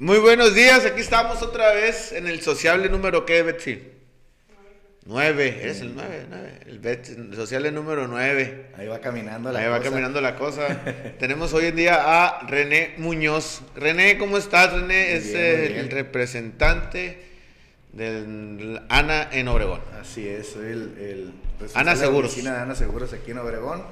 Muy buenos días, aquí estamos otra vez en el sociable número ¿qué, Betsy? Nueve, es el nueve, nueve, el, Betsy, el sociable número nueve. Ahí va caminando la Ahí cosa. va caminando la cosa. Tenemos hoy en día a René Muñoz. René, ¿cómo estás, René? Muy es bien, el representante del ANA en Obregón. Así es, soy el, el responsable Ana de la Seguros. oficina de Ana Seguros aquí en Obregón.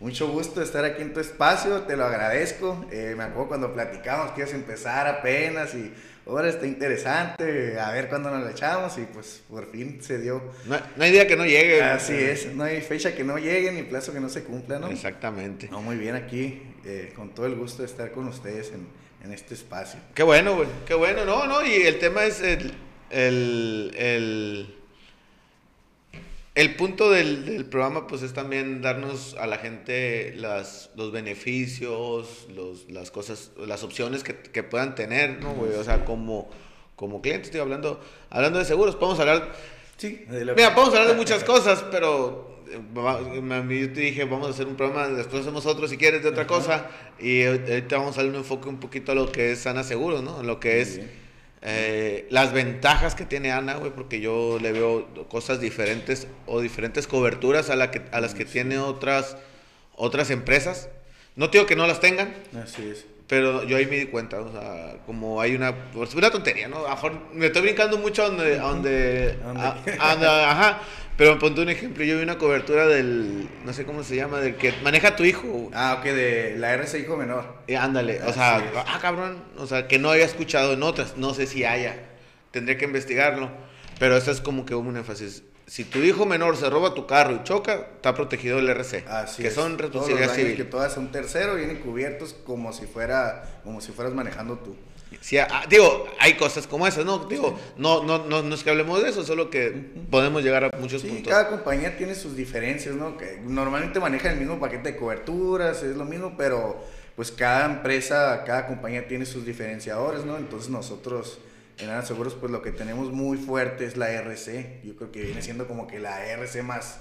Mucho gusto estar aquí en tu espacio, te lo agradezco. Eh, me acuerdo cuando platicamos que ibas a empezar apenas y ahora está interesante, a ver cuándo nos la echamos y pues por fin se dio. No, no hay día que no llegue. Así es, no hay fecha que no llegue ni plazo que no se cumpla, ¿no? Exactamente. No, muy bien aquí, eh, con todo el gusto de estar con ustedes en, en este espacio. Qué bueno, güey. Qué bueno, no, no. Y el tema es el. El. El, el punto del, del programa, pues es también darnos a la gente las, los beneficios, los, las cosas, las opciones que, que puedan tener, ¿no, güey? O sea, como, como cliente, estoy hablando, hablando de seguros. Podemos hablar. Sí, Mira, podemos hablar de muchas cosas, pero eh, yo te dije, vamos a hacer un programa, después hacemos otro si quieres de otra cosa, y ahorita vamos a darle un enfoque un poquito a lo que es Ana Seguros, ¿no? Lo que Muy es bien. Eh, las ventajas que tiene Ana, güey, porque yo le veo cosas diferentes o diferentes coberturas a, la que, a las que tiene otras, otras empresas. No digo que no las tengan, Así es. pero yo ahí me di cuenta, o sea, como hay una, pues una tontería, ¿no? A me estoy brincando mucho a donde, a donde, ¿A dónde? a- a donde- ajá, pero ponte un ejemplo, yo vi una cobertura del, no sé cómo se llama, del que maneja tu hijo, Ah, ok, de la RC hijo menor. y ándale, o Así sea, es. ah, cabrón, o sea, que no había escuchado en otras, no sé si haya, tendría que investigarlo, pero esta es como que un énfasis. Si tu hijo menor se roba tu carro y choca, está protegido el RC, Así que es. son responsabilidad civil. Que todas son tercero, vienen cubiertos como si fuera, como si fueras manejando tú. Sí, ah, digo, hay cosas como esas, ¿no? Digo, no, no, no, no es que hablemos de eso, solo que podemos llegar a muchos Sí, puntos. cada compañía tiene sus diferencias, ¿no? Que normalmente manejan el mismo paquete de coberturas, es lo mismo, pero pues cada empresa, cada compañía tiene sus diferenciadores, ¿no? Entonces nosotros en Ana Seguros pues lo que tenemos muy fuerte es la RC. Yo creo que viene siendo como que la RC más,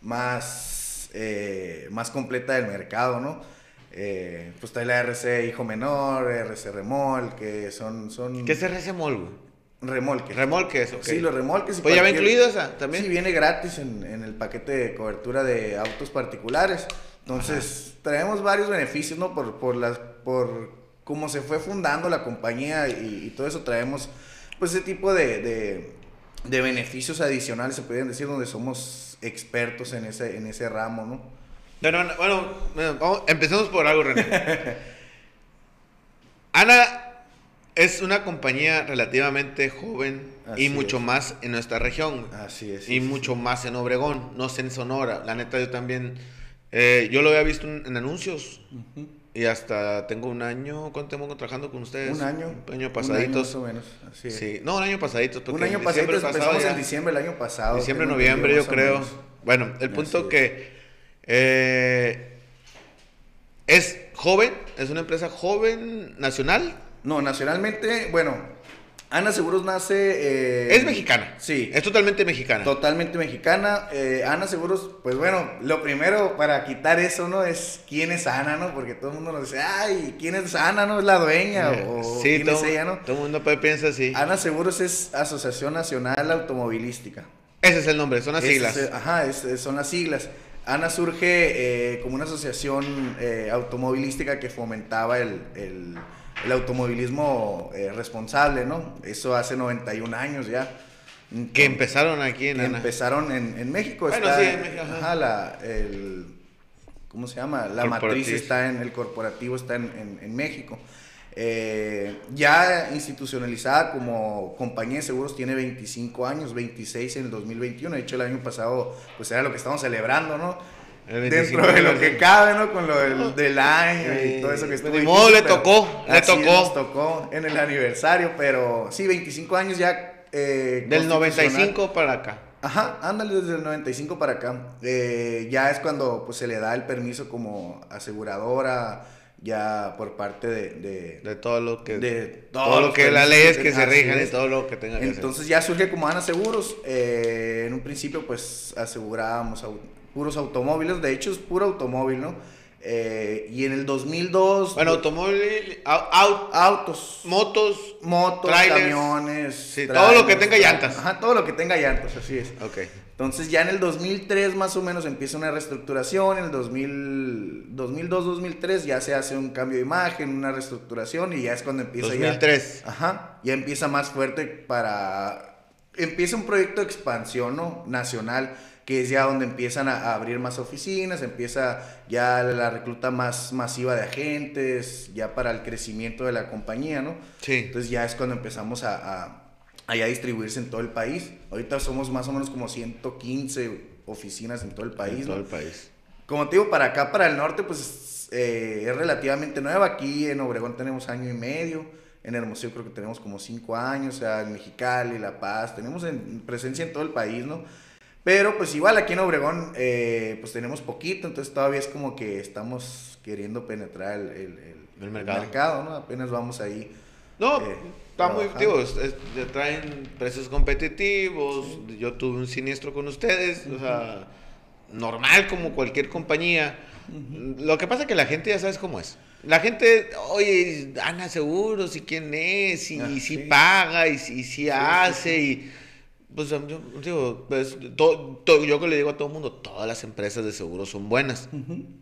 más, eh, más completa del mercado, ¿no? Eh, pues está la RC hijo menor, RC remolque, son... son ¿Qué es RC Mall, güey? remolques. Remolques, ok. Sí, los remolques. y Pues ya va incluido esa también. Sí, viene gratis en, en el paquete de cobertura de autos particulares. Entonces, traemos varios beneficios, ¿no? Por, por, las, por cómo se fue fundando la compañía y, y todo eso, traemos pues ese tipo de, de, de beneficios adicionales, se podrían decir, donde somos expertos en ese, en ese ramo, ¿no? Bueno, bueno, vamos- empecemos por algo, René. Ana es una compañía relativamente joven Así y mucho es. más en nuestra región. Así es. y sí, mucho más en Obregón, no sé en Sonora. La neta, yo también. eh, yo lo había visto en, en anuncios. Y hasta tengo un año. ¿Cuánto tengo trabajando con ustedes? Un año. Un año año más o menos. Así es. Sí, no, un año pasaditos. porque Un año diciembre empezamos pasado en diciembre del año pasado. Diciembre, noviembre, yo creo. Bueno, el punto Así que eh, es joven, es una empresa joven nacional. No, nacionalmente, bueno, Ana Seguros nace... eh, es mexicana. Sí. Es totalmente mexicana. Totalmente mexicana. Eh, Ana Seguros, pues bueno, lo primero para quitar eso, ¿no? Es quién es Ana, ¿no? Porque todo el mundo nos dice, ay, ¿quién es Ana, no? ¿Es la dueña? O sí, ¿quién todo, es ella, no? todo el mundo piensa así. Ana Seguros es Asociación Nacional Automovilística. Ese es el nombre, son las Es- siglas. es- ajá, es- son las siglas. ANA surge eh, como una asociación eh, automovilística que fomentaba el, el- el automovilismo eh, responsable, ¿no? Eso hace 91 años ya. que empezaron aquí en Ana. empezaron en, en México. Bueno, está, sí, en México, ajá. la, el, ¿cómo se llama? La matriz está en, el corporativo está en- en México. Eh, ya institucionalizada como compañía de seguros tiene 25 años, 26 en el 2021. De hecho, el año pasado, pues era lo que estamos celebrando, ¿no? Dentro 25 de lo de- que cabe, ¿no? Con lo del, del año y todo eso que estuvo. ni modo, le tocó, le tocó. Nos tocó en el aniversario, pero sí, 25 años ya. eh, Del constitucional. 95 para acá. Ajá, ándale desde el 95 para acá. Eh, ya es cuando pues, se le da el permiso como aseguradora, ya por parte de... de- De todo lo que. De todo, todos lo que las leyes que- se rijan y todo lo que tenga que Entonces ya surge como Ana Seguros. eh, en un principio pues asegurábamos au- puros automóviles, de hecho es puro automóvil, ¿no? Eh, y en el 2002... Bueno, automóvil, autos, motos, motos, camiones, sí, todo lo que tenga llantas. Ajá, todo lo que tenga llantas, así es. Ok. Entonces ya en el 2003 más o menos empieza una reestructuración, en el 2000, 2002-2003 ya se hace un cambio de imagen, una reestructuración y ya es cuando empieza 2003. Ya, ajá, ya empieza más fuerte para... Empieza un proyecto de expansión ¿no? nacional que es ya donde empiezan a, abrir más oficinas, empieza ya la recluta más masiva de agentes, ya para el crecimiento de la compañía, ¿no? Sí. Entonces ya es cuando empezamos a, a, distribuirse en todo el país. Ahorita somos más o menos como 115 oficinas en todo el país. En todo el país. Como te digo, para acá, para el norte, pues eh, es relativamente nueva. Aquí en Obregón tenemos año y medio. En Hermosillo creo que tenemos como cinco años. O sea, en Mexicali, La Paz. Tenemos en, presencia en todo el país, ¿no? Pero pues igual aquí en Obregón eh, pues tenemos poquito, entonces todavía es como que estamos queriendo penetrar el, el, mercado. ¿no? Apenas vamos ahí. No, eh, está muy, digo, traen precios competitivos, yo tuve un siniestro con ustedes, o sea, normal como cualquier compañía. Lo que pasa es que la gente ya sabes cómo es. La gente, oye, Ana Seguros, y quién es, y, ah, si paga, y, si hace, y pues yo digo, pues, yo que le digo a todo el mundo, todas las empresas de seguros son buenas.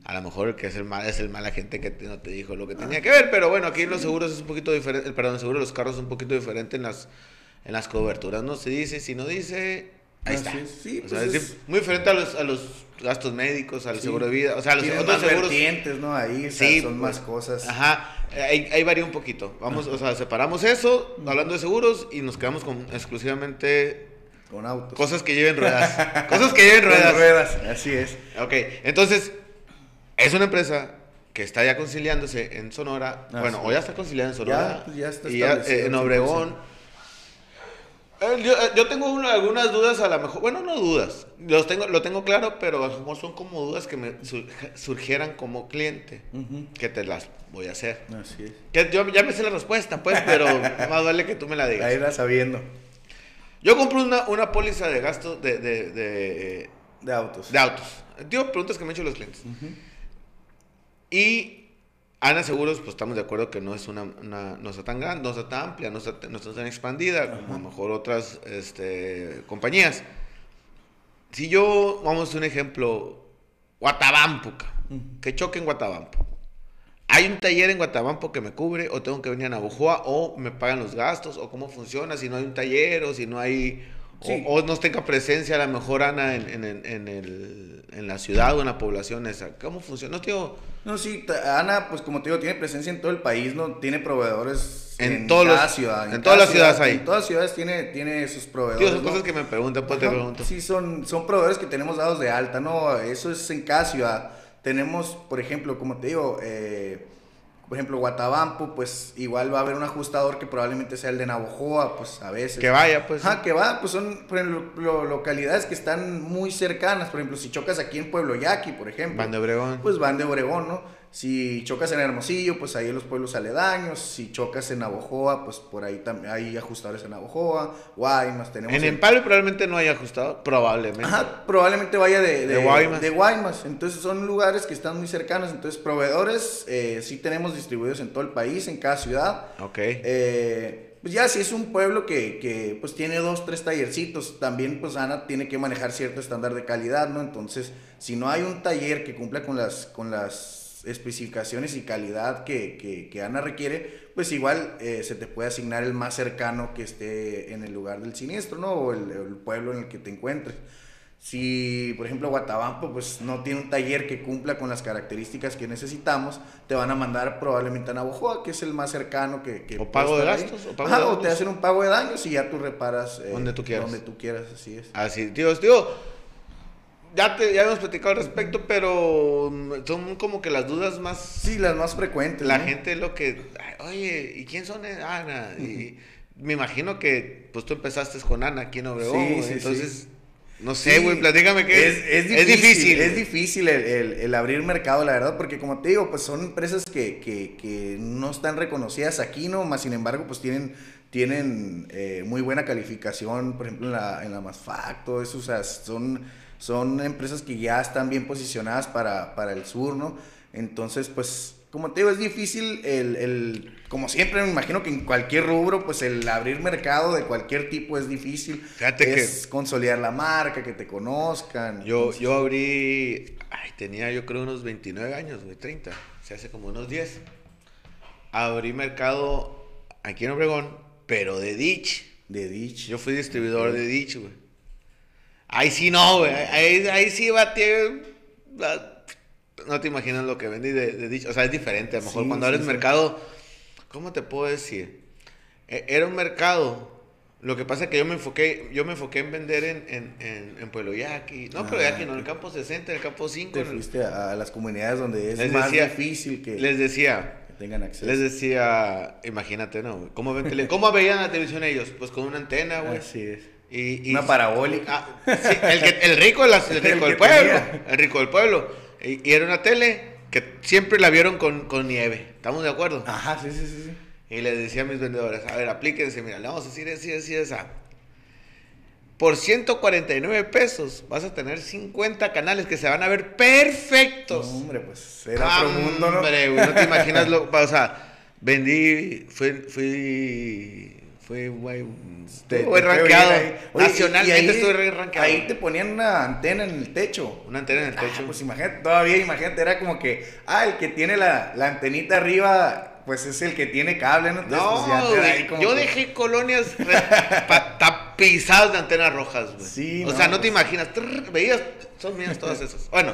A lo mejor el que es el mal es el mala gente que no te dijo lo que tenía que ver, pero bueno, aquí los seguros es un poquito diferente, perdón, el seguro de los carros es un poquito diferente en las, en las coberturas, no se dice, si no dice, ahí está. Sí, o sea, pues es, muy diferente a los, a los gastos médicos, al seguro de vida, o sea, los otros seguros. ¿no? Ahí sí, son más pues, cosas. Ajá, ahí, ahí, varía un poquito. Vamos, o sea, separamos eso, hablando de seguros, y nos quedamos con exclusivamente con autos. Cosas que lleven ruedas. Cosas que lleven ruedas. ruedas, así es. Ok, entonces, es una empresa que está ya conciliándose en Sonora. bueno, o ya está conciliando en Sonora. Ya, pues ya está y eh, en Obregón. Eh, yo, eh, yo, tengo algunas dudas a lo mejor, bueno, no dudas, los tengo, lo tengo claro, pero a lo mejor son como dudas que me surgieran como cliente, que te las voy a hacer. Así es. Que yo ya me sé la respuesta, pues, pero más vale que tú me la digas. Ahí vas sabiendo. Yo compro una, una póliza de gasto de, de, de, de autos. De autos. Digo, preguntas que me han hecho los clientes. Y Ana Seguros, pues estamos de acuerdo que no es una, no está tan grande, no está tan amplia, no está, no está tan expandida como a lo mejor otras este, compañías. Si yo, vamos a hacer un ejemplo, Guatabampo, que choque en Guatabampo. ¿Hay un taller en Guatabampo que me cubre o tengo que venir a Navajoa o me pagan los gastos o cómo funciona si no hay un taller o si no hay o, no tenga presencia a la mejor Ana en, en, el, en, la ciudad o en la población esa? ¿Cómo funciona? No, tío. No, sí, Ana, pues como te digo, tiene presencia en todo el país, ¿no? Tiene proveedores en, en todas ciudad. En, todas las ciudades hay. En todas las ciudades tiene, tiene sus proveedores. Tío, son cosas que me preguntan, pues te pregunto. Sí, son, son proveedores que tenemos dados de alta, ¿no? Eso es en cada ciudad. Tenemos, por ejemplo, como te digo, eh, por ejemplo, Guatabampo, pues igual va a haber un ajustador que probablemente sea el de Navojoa, pues a veces. Que vaya, pues. Ajá, que va, pues son por ejemplo, localidades que están muy cercanas. Por ejemplo, si chocas aquí en Pueblo Yaqui, por ejemplo. Van de Obregón. Pues van de Obregón, ¿no? Si chocas en Hermosillo, pues ahí en los pueblos aledaños. Si chocas en Navojoa, pues por ahí también hay ajustadores en Navojoa. Guaymas, tenemos. En Empalme probablemente no haya ajustador, probablemente. Ajá, probablemente vaya de, de, Guaymas. De Guaymas. Entonces son lugares que están muy cercanos. Entonces, proveedores eh, sí tenemos distribuidos en todo el país, en cada ciudad. Ok. Eh, pues ya si es un pueblo que, que, pues tiene dos, tres tallercitos, también pues Ana tiene que manejar cierto estándar de calidad, ¿no? Entonces, si no hay un taller que cumpla con las, con las especificaciones y calidad que, que, Ana requiere, pues igual eh, se te puede asignar el más cercano que esté en el lugar del siniestro, ¿no? O el, pueblo en el que te encuentres. Si, por ejemplo, Guatabampo, pues no tiene un taller que cumpla con las características que necesitamos, te van a mandar probablemente a Navojoa, que es el más cercano que... que o pago de gastos. O, pago o te hacen un pago de daños y ya tú reparas... Eh, donde tú quieras. Donde tú quieras, así es. Así, tío, tío ya, te, ya hemos platicado al respecto, pero son como que las dudas más... Sí, las más frecuentes. La gente es lo que... Oye, ¿y quién son Ana? Y me imagino que pues tú empezaste con Ana aquí en Obregón, sí, entonces... No sé, güey, platícame que es, es, difícil, es difícil. el, el, abrir mercado, la verdad, porque como te digo, pues son empresas que, que, que no están reconocidas aquí, ¿no? Más sin embargo, pues tienen, tienen eh, muy buena calificación, por ejemplo, en la, en la MASFAC, todo eso, o sea, son son empresas que ya están bien posicionadas para, para el sur, ¿no? Entonces, pues, como te digo, es difícil el, el, como siempre, me imagino que en cualquier rubro, pues el abrir mercado de cualquier tipo es difícil. Fíjate es consolidar la marca, que te conozcan. Yo, yo abrí, ay, tenía yo creo unos 29 años, güey, 30, se hace como unos 10. Abrí mercado aquí en Obregón, pero de Ditch. De Ditch. Yo fui distribuidor de Ditch, güey. Ahí sí no, güey. Ahí, ahí sí batí. No te imaginas lo que vendí de, de Ditch. O sea, es diferente. A lo mejor Sí, cuando sí, mercado, ¿cómo te puedo decir? E- Era un mercado. Lo que pasa es que yo me enfoqué, yo me enfoqué en vender en, en, en, en Pueblo Yaqui. No, Pueblo Ah, Yaqui, no, en el campo 60, en el campo 5. Te el- fuiste a, las comunidades donde es Les más decía- difícil que, Les decía, tengan acceso. les decía, imagínate, ¿no? ¿Cómo, ven tele- ¿Cómo veían la televisión ellos? Pues con una antena, güey. Así es. Y, y- Una parabólica. Ah, sí, el, que- el rico, el El del pueblo. tenía. El rico del pueblo. Y, y era una tele que siempre la vieron con, con nieve. ¿Estamos de acuerdo? Ajá, sí, sí, sí. sí. Y les decía a mis vendedores, a ver, aplíquense, mira, le vamos a decir así, así, esa. Por 149 pesos vas a tener 50 canales que se van a ver No, perfectos. hombre, pues era otro mundo, ¿no? Hombre, no te imaginas lo, o sea, vendí, fui, fui, güey, Te- estuve fue rankeado. Nacionalmente estuve rankeado. Ahí te ponían una antena en el techo. Una antena en el Ah, techo. pues imagínate, todavía imagínate, era como que, ah, el que tiene la, la antenita arriba, pues es el que tiene cable, ¿no? Pues, no, ahí como yo que- dejé colonias tapizadas de antenas rojas, güey. Sí, o no, sea, no te pues. imaginas, trrr, veías, son mías todas esas. Bueno,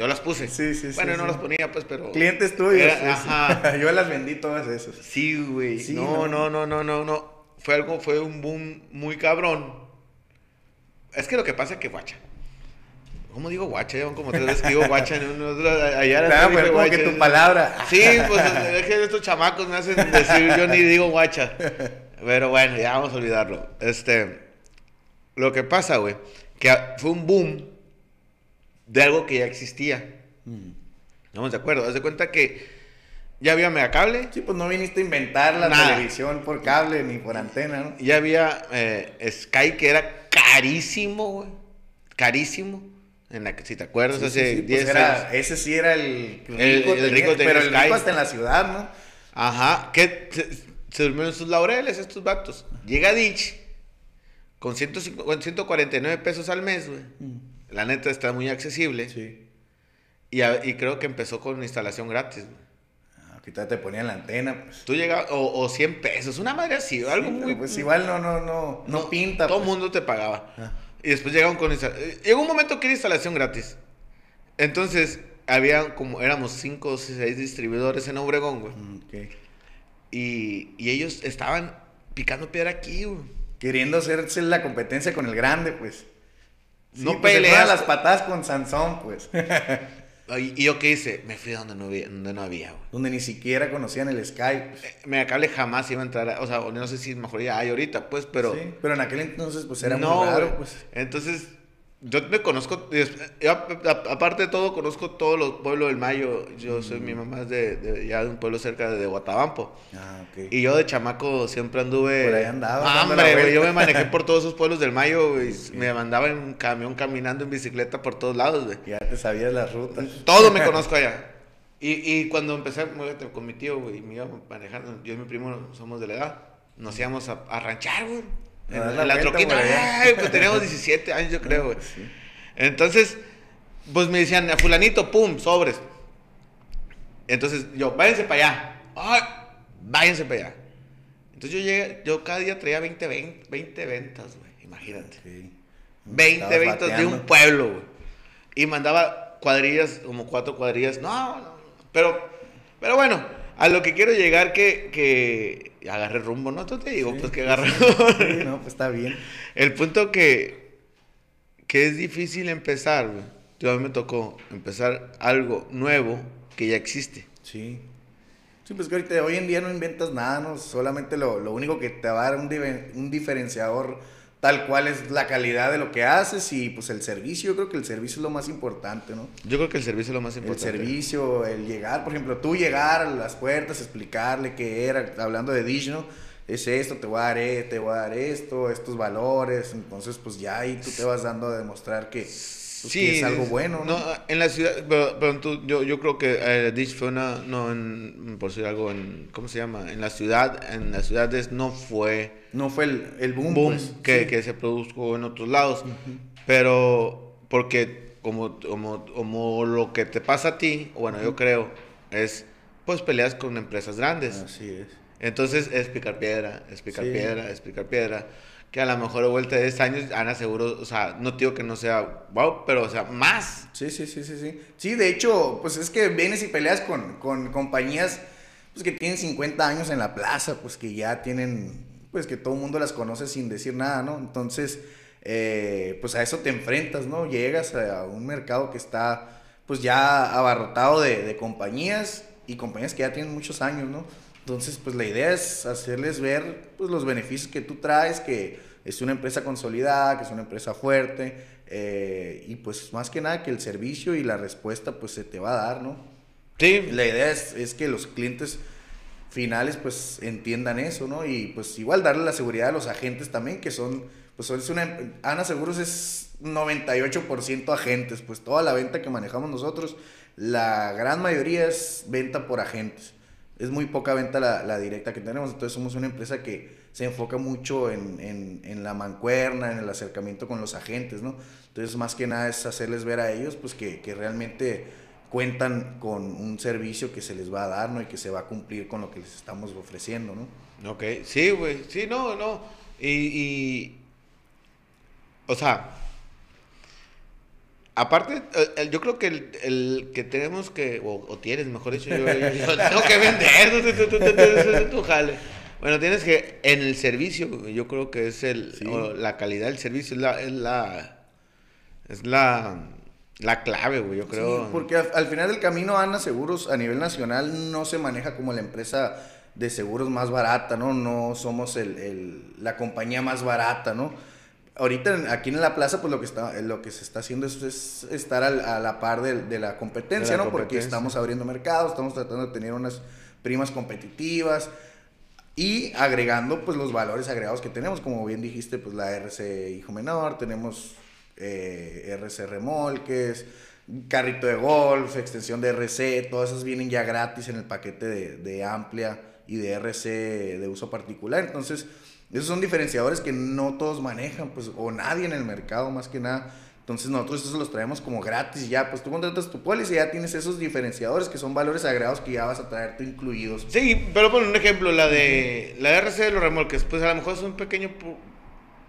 yo las puse. Sí, sí, sí, Bueno, no sí. las ponía, pues, pero... Clientes tuyos. Era- ajá. Yo las vendí todas esas. Sí, güey. Sí, no, no. no, no, no, no. Fue algo, fue un boom muy cabrón. Es que lo que pasa es que guacha. ¿Cómo digo guacha? Llevan como tres veces que digo guacha en un otro- allá Claro, dije pero como que tu palabra. Sí, pues es que estos chamacos me hacen decir, yo ni digo guacha. Pero bueno, ya vamos a olvidarlo. Este, lo que pasa, güey, que fue un boom de algo que ya existía. Mm. ¿Estamos de acuerdo? Haz de cuenta que ya había megacable, Sí, pues no viniste a inventar la Nada. televisión por cable ni por antena, ¿no? ya había eh, Sky que era carísimo, güey. Carísimo. En la que, si te acuerdas, Sí, hace sí, sí, 10 pues era- años. Ese sí era el rico, El- el tenía- rico tenía pero el rico hasta en la ciudad, ¿no? Ajá, que se, se durmieron sus laureles estos vatos. Llega Ditch con 150 con 149 pesos al mes, güey. La neta está muy accesible. Sí. Y, a- y creo que empezó con instalación gratis. Ah, Aquí todavía te ponían la antena, pues. Tú llegas, o, o 100 pesos, una madre así, algo Sí, muy... pues igual no, no, no, no, pinta. Todo el pues. mundo te pagaba. Ah. Y después llegaron con... insta- eh, Llegó un momento que era instalación gratis. Entonces, había como... Éramos 5 o 6 distribuidores en Obregón, güey. Mm, ok. Y, y ellos estaban picando piedra aquí, güey. Queriendo hacerse la competencia con el grande, pues. No pues, peleas las patadas con Sansón, pues. Y, yo qué hice, me fui a donde no había, donde no había, güey. Donde ni siquiera conocían el Skype. pues. Megacable jamás iba a entrar, a- o sea, no sé si mejor ya hay ahorita, pues, pero... Sí, pero en aquel entonces, pues era no, muy raro, pues. Entonces, yo me conozco, yo, a- aparte de todo, conozco todos los pueblos del Mayo. Yo soy, mi mamá es de, de- ya de un pueblo cerca de, Guatabampo. Ah, ok. Y yo de chamaco siempre anduve... Por ahí andabas Ah, hombre, güey, yo me manejé por todos esos pueblos del Mayo, güey. Me mandaba en un camión caminando en bicicleta por todos lados, güey. Ya te sabías las rutas. Todo me conozco allá. Y, y cuando empecé muévete, con mi tío, güey, me iba manejando, yo y mi primo somos de la edad, nos íbamos a, a ranchar, güey. En, la troquita. Ay, pues teníamos 17 años, yo creo, güey. Sí. Entonces, pues me decían, a fulanito, pum, sobres. Entonces yo, váyanse para allá. Ay, váyanse para allá. Entonces yo llegué, yo cada día traía 20, 20, 20 ventas, güey, imagínate. Ok. 20 Estabas ventas de un pueblo, güey. Y mandaba cuadrillas, como cuatro cuadrillas. No, no, pero, pero bueno, a lo que quiero llegar que, que agarré rumbo, ¿no? Tú te digo, Sí, pues que agarré Sí, no, pues está bien. El punto que, que es difícil empezar, güey. Yo a mí me tocó empezar algo nuevo que ya existe. Sí. Sí, pues que ahorita hoy en día no inventas nada, ¿no? Solamente lo, lo único que te va a dar un, un diferenciador tal cual es la calidad de lo que haces y pues el servicio, yo creo que el servicio es lo más importante, ¿no? Yo creo que el servicio es lo más El importante. servicio, el llegar, por ejemplo, tú llegar a las puertas, explicarle qué era, hablando de Dish, ¿no? Es esto, te voy a dar, e- te voy a dar esto, estos valores, entonces pues ya ahí tú te vas dando a demostrar que, sí, es algo bueno. ¿no? en la ciudad, pero, yo, yo creo que eh, fue una, no, en, por decir algo, en, ¿cómo se llama? En la ciudad, en las ciudades no fue... No fue el, el boom, pues, que, que, se produjo en otros lados, pero porque como, como, como lo que te pasa a ti, bueno, yo creo, es pues peleas con empresas grandes. Así es. Entonces es picar piedra, es picar piedra, es picar piedra que a lo mejor de vuelta de 10 años, Ana seguro, o sea, no digo que no sea wow, pero o sea, más. Sí, sí, sí, sí, sí. Sí, de hecho, pues es que vienes y peleas con, con compañías pues que tienen 50 años en la plaza, pues que ya tienen, pues que todo el mundo las conoce sin decir nada, ¿no? Entonces, eh, pues a eso te enfrentas, ¿no? Llegas a un mercado que está pues ya abarrotado de, de compañías y compañías que ya tienen muchos años, ¿no? Entonces, pues la idea es hacerles ver pues, los beneficios que tú traes, que es una empresa consolidada, que es una empresa fuerte, eh, y pues más que nada que el servicio y la respuesta pues se te va a dar, ¿no? Sí. La idea es, es que los clientes finales pues entiendan eso, ¿no? Y pues igual darle la seguridad a los agentes también, que son, pues es una, Ana Seguros es 98% agentes, pues toda la venta que manejamos nosotros, la gran mayoría es venta por agentes es muy poca venta la, directa que tenemos, entonces somos una empresa que se enfoca mucho en, la mancuerna, en el acercamiento con los agentes, ¿no? Entonces más que nada es hacerles ver a ellos pues que, realmente cuentan con un servicio que se les va a dar, ¿no? Y que se va a cumplir con lo que les estamos ofreciendo, ¿no? Ok, sí, güey, sí, no, no. Y, o sea, Aparte, eh, yo creo que el, que tenemos que, o, tienes, mejor dicho, yo, tengo que vender, tu jale. Bueno, tienes que, en el servicio, yo creo que es el, la calidad del servicio, es la, es la, es la, la clave, güey, yo creo. Sí, porque al, final del camino, Ana Seguros a nivel nacional no se maneja como la empresa de seguros más barata, ¿no? No somos el, el, la compañía más barata, ¿no? Ahorita aquí en la plaza, pues lo que está, lo que se está haciendo es, estar a la par de, la competencia, ¿no? Porque estamos abriendo mercados, estamos tratando de tener unas primas competitivas y agregando pues los valores agregados que tenemos, como bien dijiste, pues la RC hijo menor, tenemos eh, RC remolques, carrito de golf, extensión de RC, todas esas vienen ya gratis en el paquete de, de amplia y de RC de uso particular, entonces esos son diferenciadores que no todos manejan, pues, o nadie en el mercado, más que nada. Entonces nosotros esos los traemos como gratis ya, pues tú contratas tu póliza y ya tienes esos diferenciadores que son valores agregados que ya vas a traer tú incluidos. Sí, pero por un ejemplo, la de la RC de los remolques, pues a lo mejor es un pequeño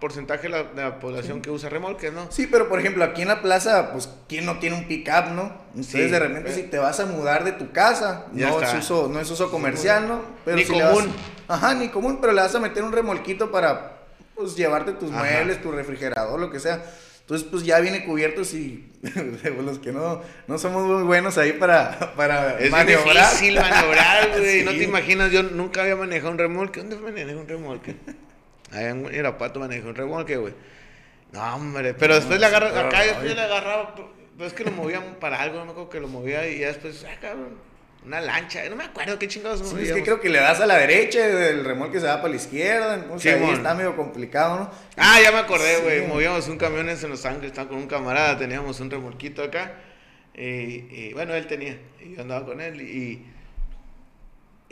porcentaje de la, población que usa remolques, ¿no? Sí, pero por ejemplo, aquí en la plaza, pues, ¿quién no tiene un pick-up, no? Entonces, de repente, si te vas a mudar de tu casa, no es, uso, no es uso comercial, ¿no? Pero ni común. ajá, ni común, pero le vas a meter un remolquito para, pues, llevarte tus muebles, tu refrigerador, lo que sea. Entonces, pues ya viene cubierto y los que no, no somos muy buenos ahí para, para es maniobrar. Es difícil maniobrar, güey. No te imaginas, yo nunca había manejado un remolque. ¿Dónde manejé un remolque? Ahí en Irapuato manejé un remolque, güey. No, hombre. Pero después le agarraba, acá después le agarraba, pues es que lo movían para algo, no me acuerdo que lo movía y ya después, ah, cabrón, una lancha, no me acuerdo qué chingados sí, Es que creo que le das a la derecha el remolque se va para la izquierda, entonces ahí está medio complicado, ¿no? Ah, ya me acordé, güey, movíamos un camión en Los Ángeles, estaba con un camarada, teníamos un remolquito acá, y, bueno, él tenía, y yo andaba con él, y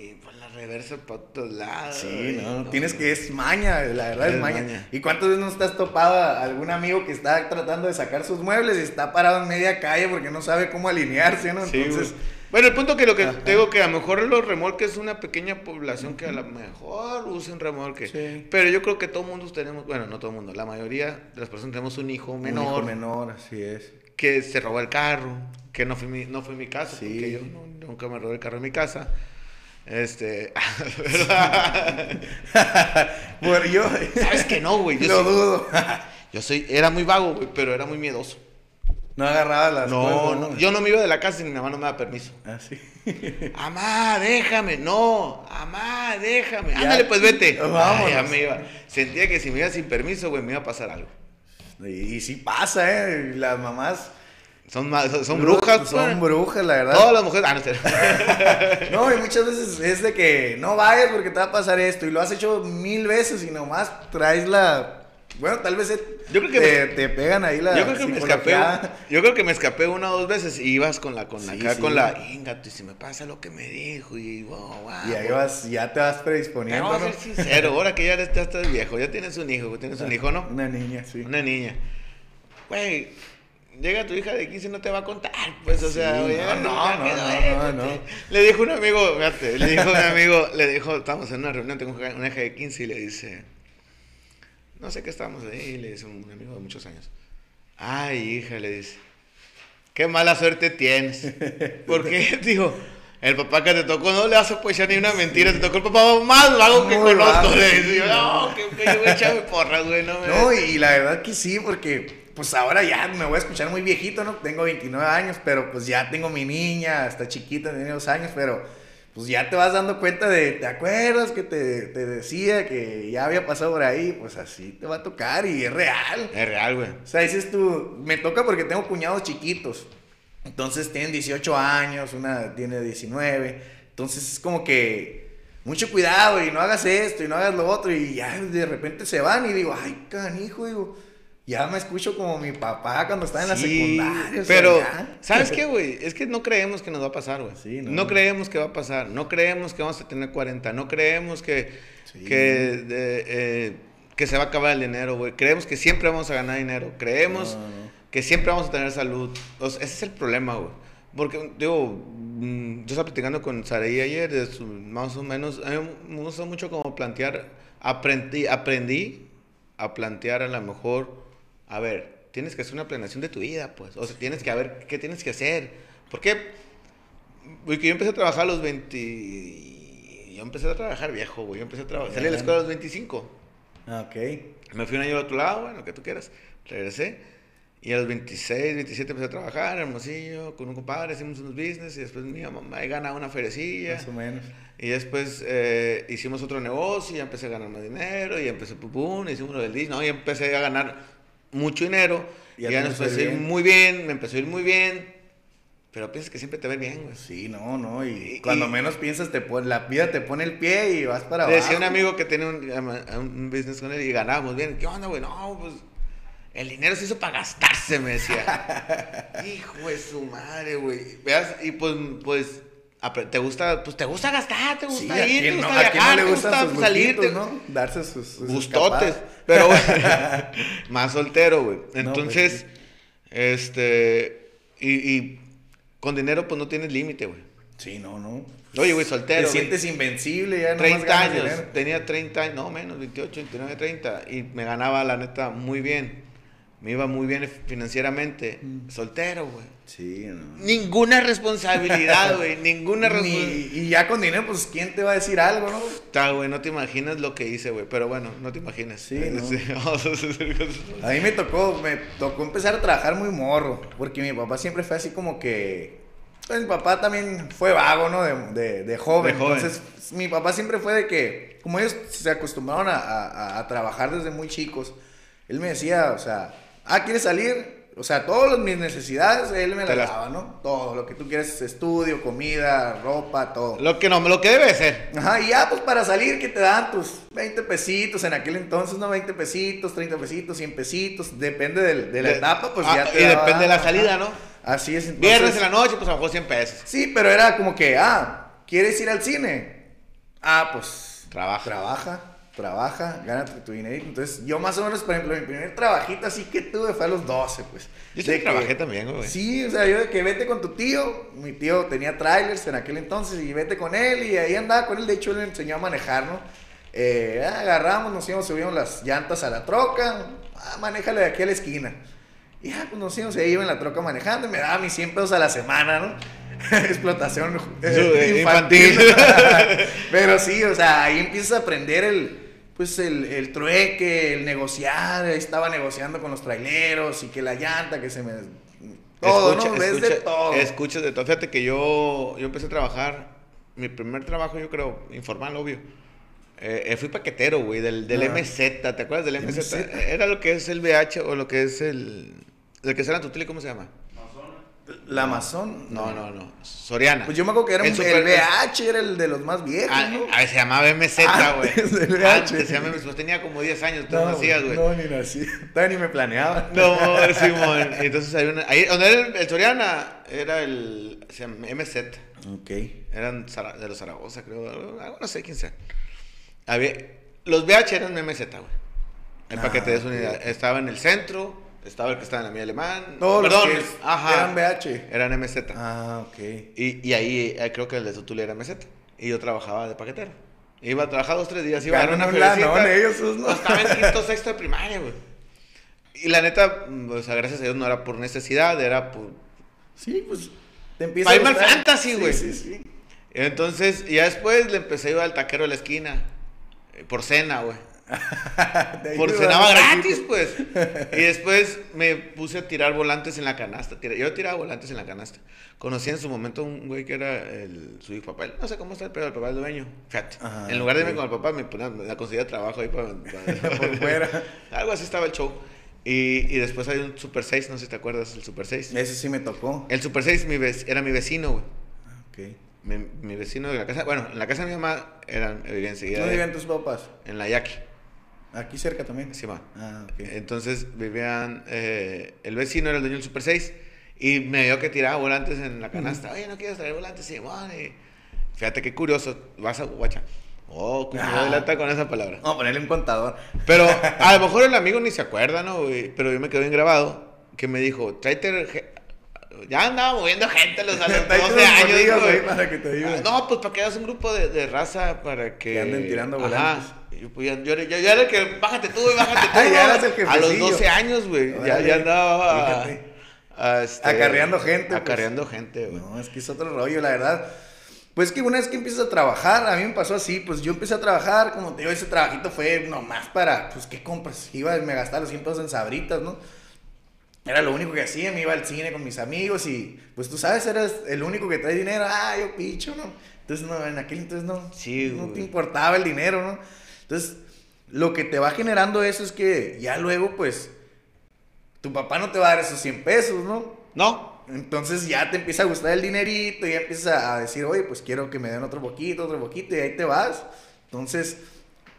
y pues la reversa para todos lados. Sí, no, tienes que, es maña, la verdad es, maña. ¿Y cuántas veces no estás topado a algún amigo que está tratando de sacar sus muebles y está parado en media calle porque no sabe cómo alinearse, ¿no? Entonces... Bueno, el punto que lo que te digo que a lo mejor los remolques es una pequeña población que a lo mejor usen remolque. Sí. Pero yo creo que todo mundo tenemos, bueno, no todo el mundo, la mayoría de las personas tenemos un hijo menor. Un hijo menor, así es. Que se robó el carro, que no fue mi, no fue mi caso, porque yo nunca me robé el carro en mi casa. Este. bueno, yo. ¿Sabes que no, güey? Yo dudo. yo soy. Era muy vago, güey, pero era muy miedoso. No agarraba las no, no, yo no me iba de la casa y mi mamá no me da permiso. Ah, sí. Amá, déjame. No, amá, déjame. Ándale, pues vete. Vamos. ya me iba. Sentía que si me iba sin permiso, güey, me iba a pasar algo. Y, y sí pasa, ¿eh? Las mamás son, son, brujas, Son brujas, la verdad. Todas las mujeres. Ah, no, no, y muchas veces es de que no vayas porque te va a pasar esto. Y lo has hecho mil veces y nomás traes la Bueno, tal vez yo creo que te, te, pegan ahí la yo creo que me escapé Yo creo que me escapé una o dos veces y ibas con la con la acá con la y si me pasa lo que me dijo y wow, wow. Y ahí vas, ya te vas predisponiendo. Vamos a ser sincero, ahora que ya, estás viejo, ya tienes un hijo, tienes un hijo, ¿no? Una niña, sí. Una niña. Güey, llega tu hija de 15 y no te va a contar, pues, o sea, no, no, no, no, Le dijo un amigo, fíjate, le dijo un amigo, le dijo, estamos en una reunión, tengo una hija de 15 y le dice, no sé qué estábamos ahí, le dice un amigo de muchos años, ay, hija, le dice, qué mala suerte tienes, porque, dijo, el papá que te tocó no le hace pues ya ni una mentira, te tocó el papá más vago que conozco. Le dice, no, que, que yo echarme porras, güey. No, no, y la verdad que sí, porque pues ahora ya me voy a escuchar muy viejito, ¿no? Tengo 29 años, pero pues ya tengo mi niña, está chiquita, tiene dos años, pero pues ya te vas dando cuenta de, ¿te acuerdas que te, te, decía que ya había pasado por ahí? Pues así te va a tocar y es real. Es real, güey. O sea, dices tú, me toca porque tengo cuñados chiquitos. Entonces tienen 18 años, una tiene 19. Entonces es como que mucho cuidado y no hagas esto y no hagas lo otro. Y ya de repente se van y digo, ay, canijo, digo ya me escucho como mi papá cuando estaba en la secundaria. Pero, ¿sabes qué, güey? Es que no creemos que nos va a pasar, güey. no. creemos que va a pasar. No creemos que vamos a tener 40. No creemos que, que, eh, que se va a acabar el dinero, güey. Creemos que siempre vamos a ganar dinero. Creemos que siempre vamos a tener salud. ese es el problema, güey. Porque, digo, mm, yo estaba platicando con Saraí ayer, más o menos, a mí me gusta mucho como plantear, aprendí, aprendí a plantear a lo mejor a ver, tienes que hacer una planeación de tu vida, pues. O sea, tienes que ver qué tienes que hacer. Porque yo empecé a trabajar a los 20. Yo empecé a trabajar viejo, güey. Yo empecé a trabajar. Salí de la escuela a los 25. Ah, ok. Me fui un año al otro lado, bueno, lo que tú quieras. Regresé. Y a los 26, 27 empecé a trabajar, hermosillo, con un compadre, hicimos unos business y después mi mamá ganaba una ferecilla. Más o menos. Y después eh, hicimos otro negocio y empecé a ganar más dinero y empecé, pum, pum, hicimos uno del Disney, ¿no? Y empecé a ganar mucho dinero. Y ya, nos empezó a ir muy bien, me empezó a ir muy bien. Pero piensas que siempre te ve bien, güey. Sí, no, no. Y, cuando menos piensas, te pone, la vida te pone el pie y vas para abajo. Decía un amigo que tiene un, un, business con él y ganábamos bien. ¿Qué onda, güey? No, pues el dinero se hizo para gastarse, me decía. Hijo de su madre, güey. Veas, y pues, pues te gusta, pues te gusta gastar, te gusta ir, te gusta viajar, te gusta salir, ¿no? Darse sus, gustotes. Pero más soltero, güey. Pues Entonces, este, y, con dinero pues no tienes límite, güey. Sí, no, no. Oye, güey, soltero. Te sientes invencible ya. 30 años, tenía 30 años, no menos, 28, 29, 30. Y me ganaba, la neta, muy bien me iba muy bien financieramente. Mm. Soltero, güey. Sí, no. Ninguna responsabilidad, güey. Ninguna responsabilidad. Y ya con dinero, pues, ¿quién te va a decir algo, no? Está, güey, no te imaginas lo que hice, güey. Pero bueno, no te imaginas. Sí, no. a, a mí me tocó, me tocó empezar a trabajar muy morro. Porque mi papá siempre fue así como que... Pues mi papá también fue vago, ¿no? De, de, joven. Entonces, mi papá siempre fue de que... Como ellos se acostumbraron a, a, a trabajar desde muy chicos. Él me decía, o sea ah, ¿quieres salir? O sea, todas mis necesidades él me las daba, ¿no? Todo, lo que tú quieres, estudio, comida, ropa, todo. Lo que no, lo que debe ser. Ajá, y ya pues para salir que te dan tus 20 pesitos en aquel entonces, ¿no? 20 pesitos, 30 pesitos, 100 pesitos, depende de, la etapa, pues ya ah, te Y depende de la salida, ¿no? Así es. Entonces, Viernes en la noche, pues a lo mejor 100 pesos. Sí, pero era como que, ah, ¿quieres ir al cine? Ah, pues... Trabaja. Trabaja trabaja, gánate tu dinero. Entonces, yo más o menos, por ejemplo, mi primer trabajito así que tuve fue a los 12, pues. Yo sí trabajé también, güey. Sí, o sea, yo de que vete con tu tío, mi tío tenía trailers en aquel entonces, y vete con él, y ahí andaba con él, de hecho, él me enseñó a manejar, ¿no? Eh, agarramos, nos íbamos, subimos las llantas a la troca, ah, manéjale de aquí a la esquina. Y ya, pues nos íbamos ahí iba en la troca manejando, y me daba mis 100 pesos a la semana, ¿no? Explotación eh, infantil. Pero sí, o sea, ahí empiezas a aprender el, pues el, el trueque, el negociar, estaba negociando con los traileros y que la llanta, que se me... Todo, ¿no? Ves de todo. Escuchas de todo. Fíjate que yo, yo empecé a trabajar, mi primer trabajo yo creo, informal, obvio. Eh, eh fui paquetero, güey, del, del ah. MZ, ¿te acuerdas del MZ? MZ? Era lo que es el VH o lo que es el... El que será tu tele, ¿cómo se llama? ¿La Amazon? No, no, no. Soriana. Pues yo me acuerdo que era El un, el VH, era el de los más viejos, Ah, ¿no? ah, se llamaba MZ, güey. VH. Antes se llamaba MZ. Pues tenía como 10 años, tú nacías, güey. no, ni nací. Todavía ni me planeaba. No, Simón. Entonces hay una. Ahí, donde era el, el Soriana, era el. Se llama MZ. Ok. Eran de los Zaragoza, creo. no sé quién sea. Había, los VH eran MZ, güey. El Ah, paquete de esa ok. unidad. Estaba en el centro, estaba el que estaba en la mía alemán. Todos los que ajá. eran VH. Eran MZ. Ah, ok. Y, y ahí eh, creo que el de Sotule era MZ. Y yo trabajaba de paquetero. Iba a trabajar dos, tres días, iba a dar una un lanón feriecita. ellos, ¿no? Estaba en quinto, sexto de primaria, güey. Y la neta, mm, o sea, gracias a Dios no era por necesidad, era por... Sí, pues te empieza Para a gustar. fantasy, güey. Sí, sí, sí. Entonces, ya después le empecé a ir al taquero de la esquina. eh, Por cena, güey. Por cenaba gratis, pues. Y después me puse a tirar volantes en la canasta. Yo tiraba volantes en la canasta. Conocí en su momento un güey que era el, su hijo papá. No sé cómo está el pedo del papá del dueño. Fíjate. Ajá, en lugar de irme con el papá, me ponía, me conseguía trabajo ahí para. para- Por fuera. Algo así estaba el show. Y, y después hay un Super 6, no sé si te acuerdas del Super 6. Ese sí me tocó. El Super 6 mi vec- era mi vecino, güey. Ok. Mi, mi vecino de la casa. Bueno, en la casa de mi mamá eran, vivía enseguida. ¿Dónde de- viven tus papás? en la Yaqui. Aquí cerca también. encima. Ah, ok. Entonces vivían, eh, el vecino era el dueño del Super 6 y me vio que tiraba volantes en la canasta. Oye, ¿no quieres traer volantes? Sí, y fíjate qué curioso, vas a guacha. Oh, cómo Ah. delata con esa palabra. Vamos a ponerle un contador. Pero a lo mejor el amigo ni se acuerda, ¿no? güey? Pero yo me quedé bien grabado que me dijo, tráete... Ya andaba moviendo gente los, a los Tráete 12 unos años, güey. ahí para que te ayuden. Ah, No, pues para que hagas un grupo de, de raza para que... Que anden tirando volantes. Yo, pues, ya- yo, era- yo- era el que, bájate tú, güey, bájate tú. Ya ¿no? eras el A los jefecillo. 12 años, güey. Ya, ya andaba... fíjate. a, este, Acarreando gente, pues. Acarreando gente, güey. No, es que es otro rollo, la verdad. Pues que una vez que empiezas a trabajar, a mí me pasó así, pues yo empecé a trabajar, como te digo, ese trabajito fue nomás para, pues, ¿qué compras? Iba, me gastaba los 100 pesos en sabritas, ¿no? Era lo único que hacía, me iba al cine con mis amigos y, pues tú sabes, eras el único que trae dinero, ah, yo picho, ¿no? Entonces, no, en aquel entonces no, Sí, no güey. te importaba el dinero, ¿no? Entonces, lo que te va generando eso es que ya luego, pues, tu papá no te va a dar esos 100 pesos, ¿no? ¿No? Entonces ya te empieza a gustar el dinerito y ya empiezas a decir, oye, pues quiero que me den otro poquito, otro poquito, y ahí te vas. Entonces,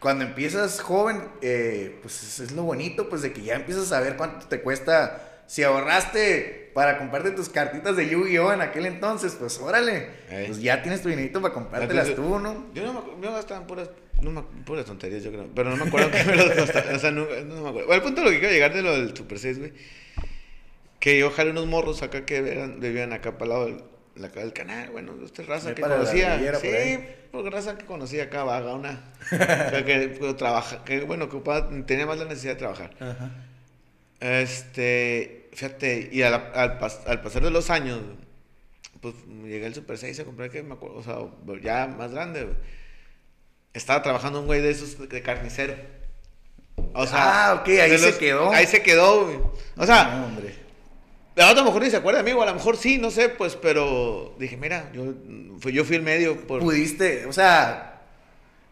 cuando empiezas joven, eh, pues es, lo bonito, pues de que ya empiezas a ver cuánto te cuesta. Si ahorraste para comprarte tus cartitas de Yu-Gi-Oh en aquel entonces, pues órale, Ey. pues ya tienes tu dinerito para comprártelas tú, ¿no? Yo no me yo gastaba en puras, no me puras tonterías, yo creo. Pero no me acuerdo me los. O sea, no, me acuerdo. Bueno, el punto de lo que quiero llegar de lo del Super 6, güey. Que yo jalé unos morros acá que eran- vivían acá para el lado del, la- acá del canal. Bueno, esta raza que conocía. Rillera, por sí, ahí. porque raza que conocía acá, vaga, una. que, que, que trabaja, que bueno, que ocupaba- tenía más la necesidad de trabajar. Ajá. Este, fíjate, y al, al, pas- al pasar de los años, pues llegué al Super 6 a comprar que me acuerdo, o sea, ya más grande, güey. Estaba trabajando un güey de esos de carnicero. O sea, Ah, ok, ahí se quedó. Ahí se quedó, güey. O sea, No, hombre. a lo mejor ni se acuerda de mí, o a lo mejor sí, no sé, pues, pero dije, mira, yo, fui, yo fui el medio por... Pudiste, o sea,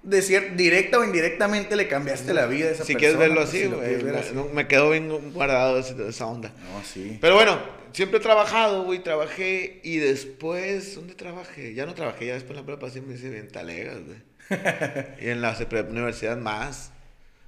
de cier- directa o indirectamente le cambiaste la vida a esa si persona. quieres verlo pues, así, si quieres ver me, así. no- me quedó bien guardado esa onda. No, sí. Pero bueno, siempre he trabajado, güey, trabajé y después, ¿dónde trabajé? Ya no trabajé, ya después en la prepa sí me hice bien talegas, güey. y en la universidad más.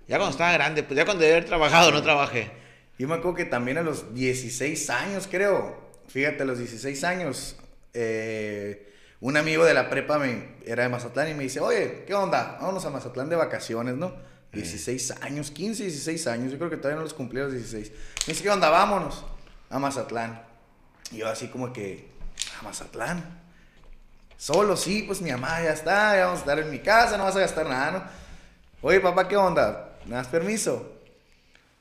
Ya cuando estaba grande, pues ya cuando debía haber trabajado no trabajé. Yo me acuerdo que también a los 16 años, creo, fíjate, a los 16 años, eh, un amigo de la prepa me, era de Mazatlán y me dice, oye, ¿qué onda? Vámonos a Mazatlán de vacaciones, ¿no? 16 años, 15, 16 años, yo creo que todavía no los cumplí a los 16. Me dice, ¿qué onda? Vámonos a Mazatlán. Y yo así como que, ¿a Mazatlán? Solo, sí, pues mi mamá ya está, ya vamos a estar en mi casa, no vas a gastar nada, ¿no? Oye, papá, ¿qué onda? ¿Me das permiso?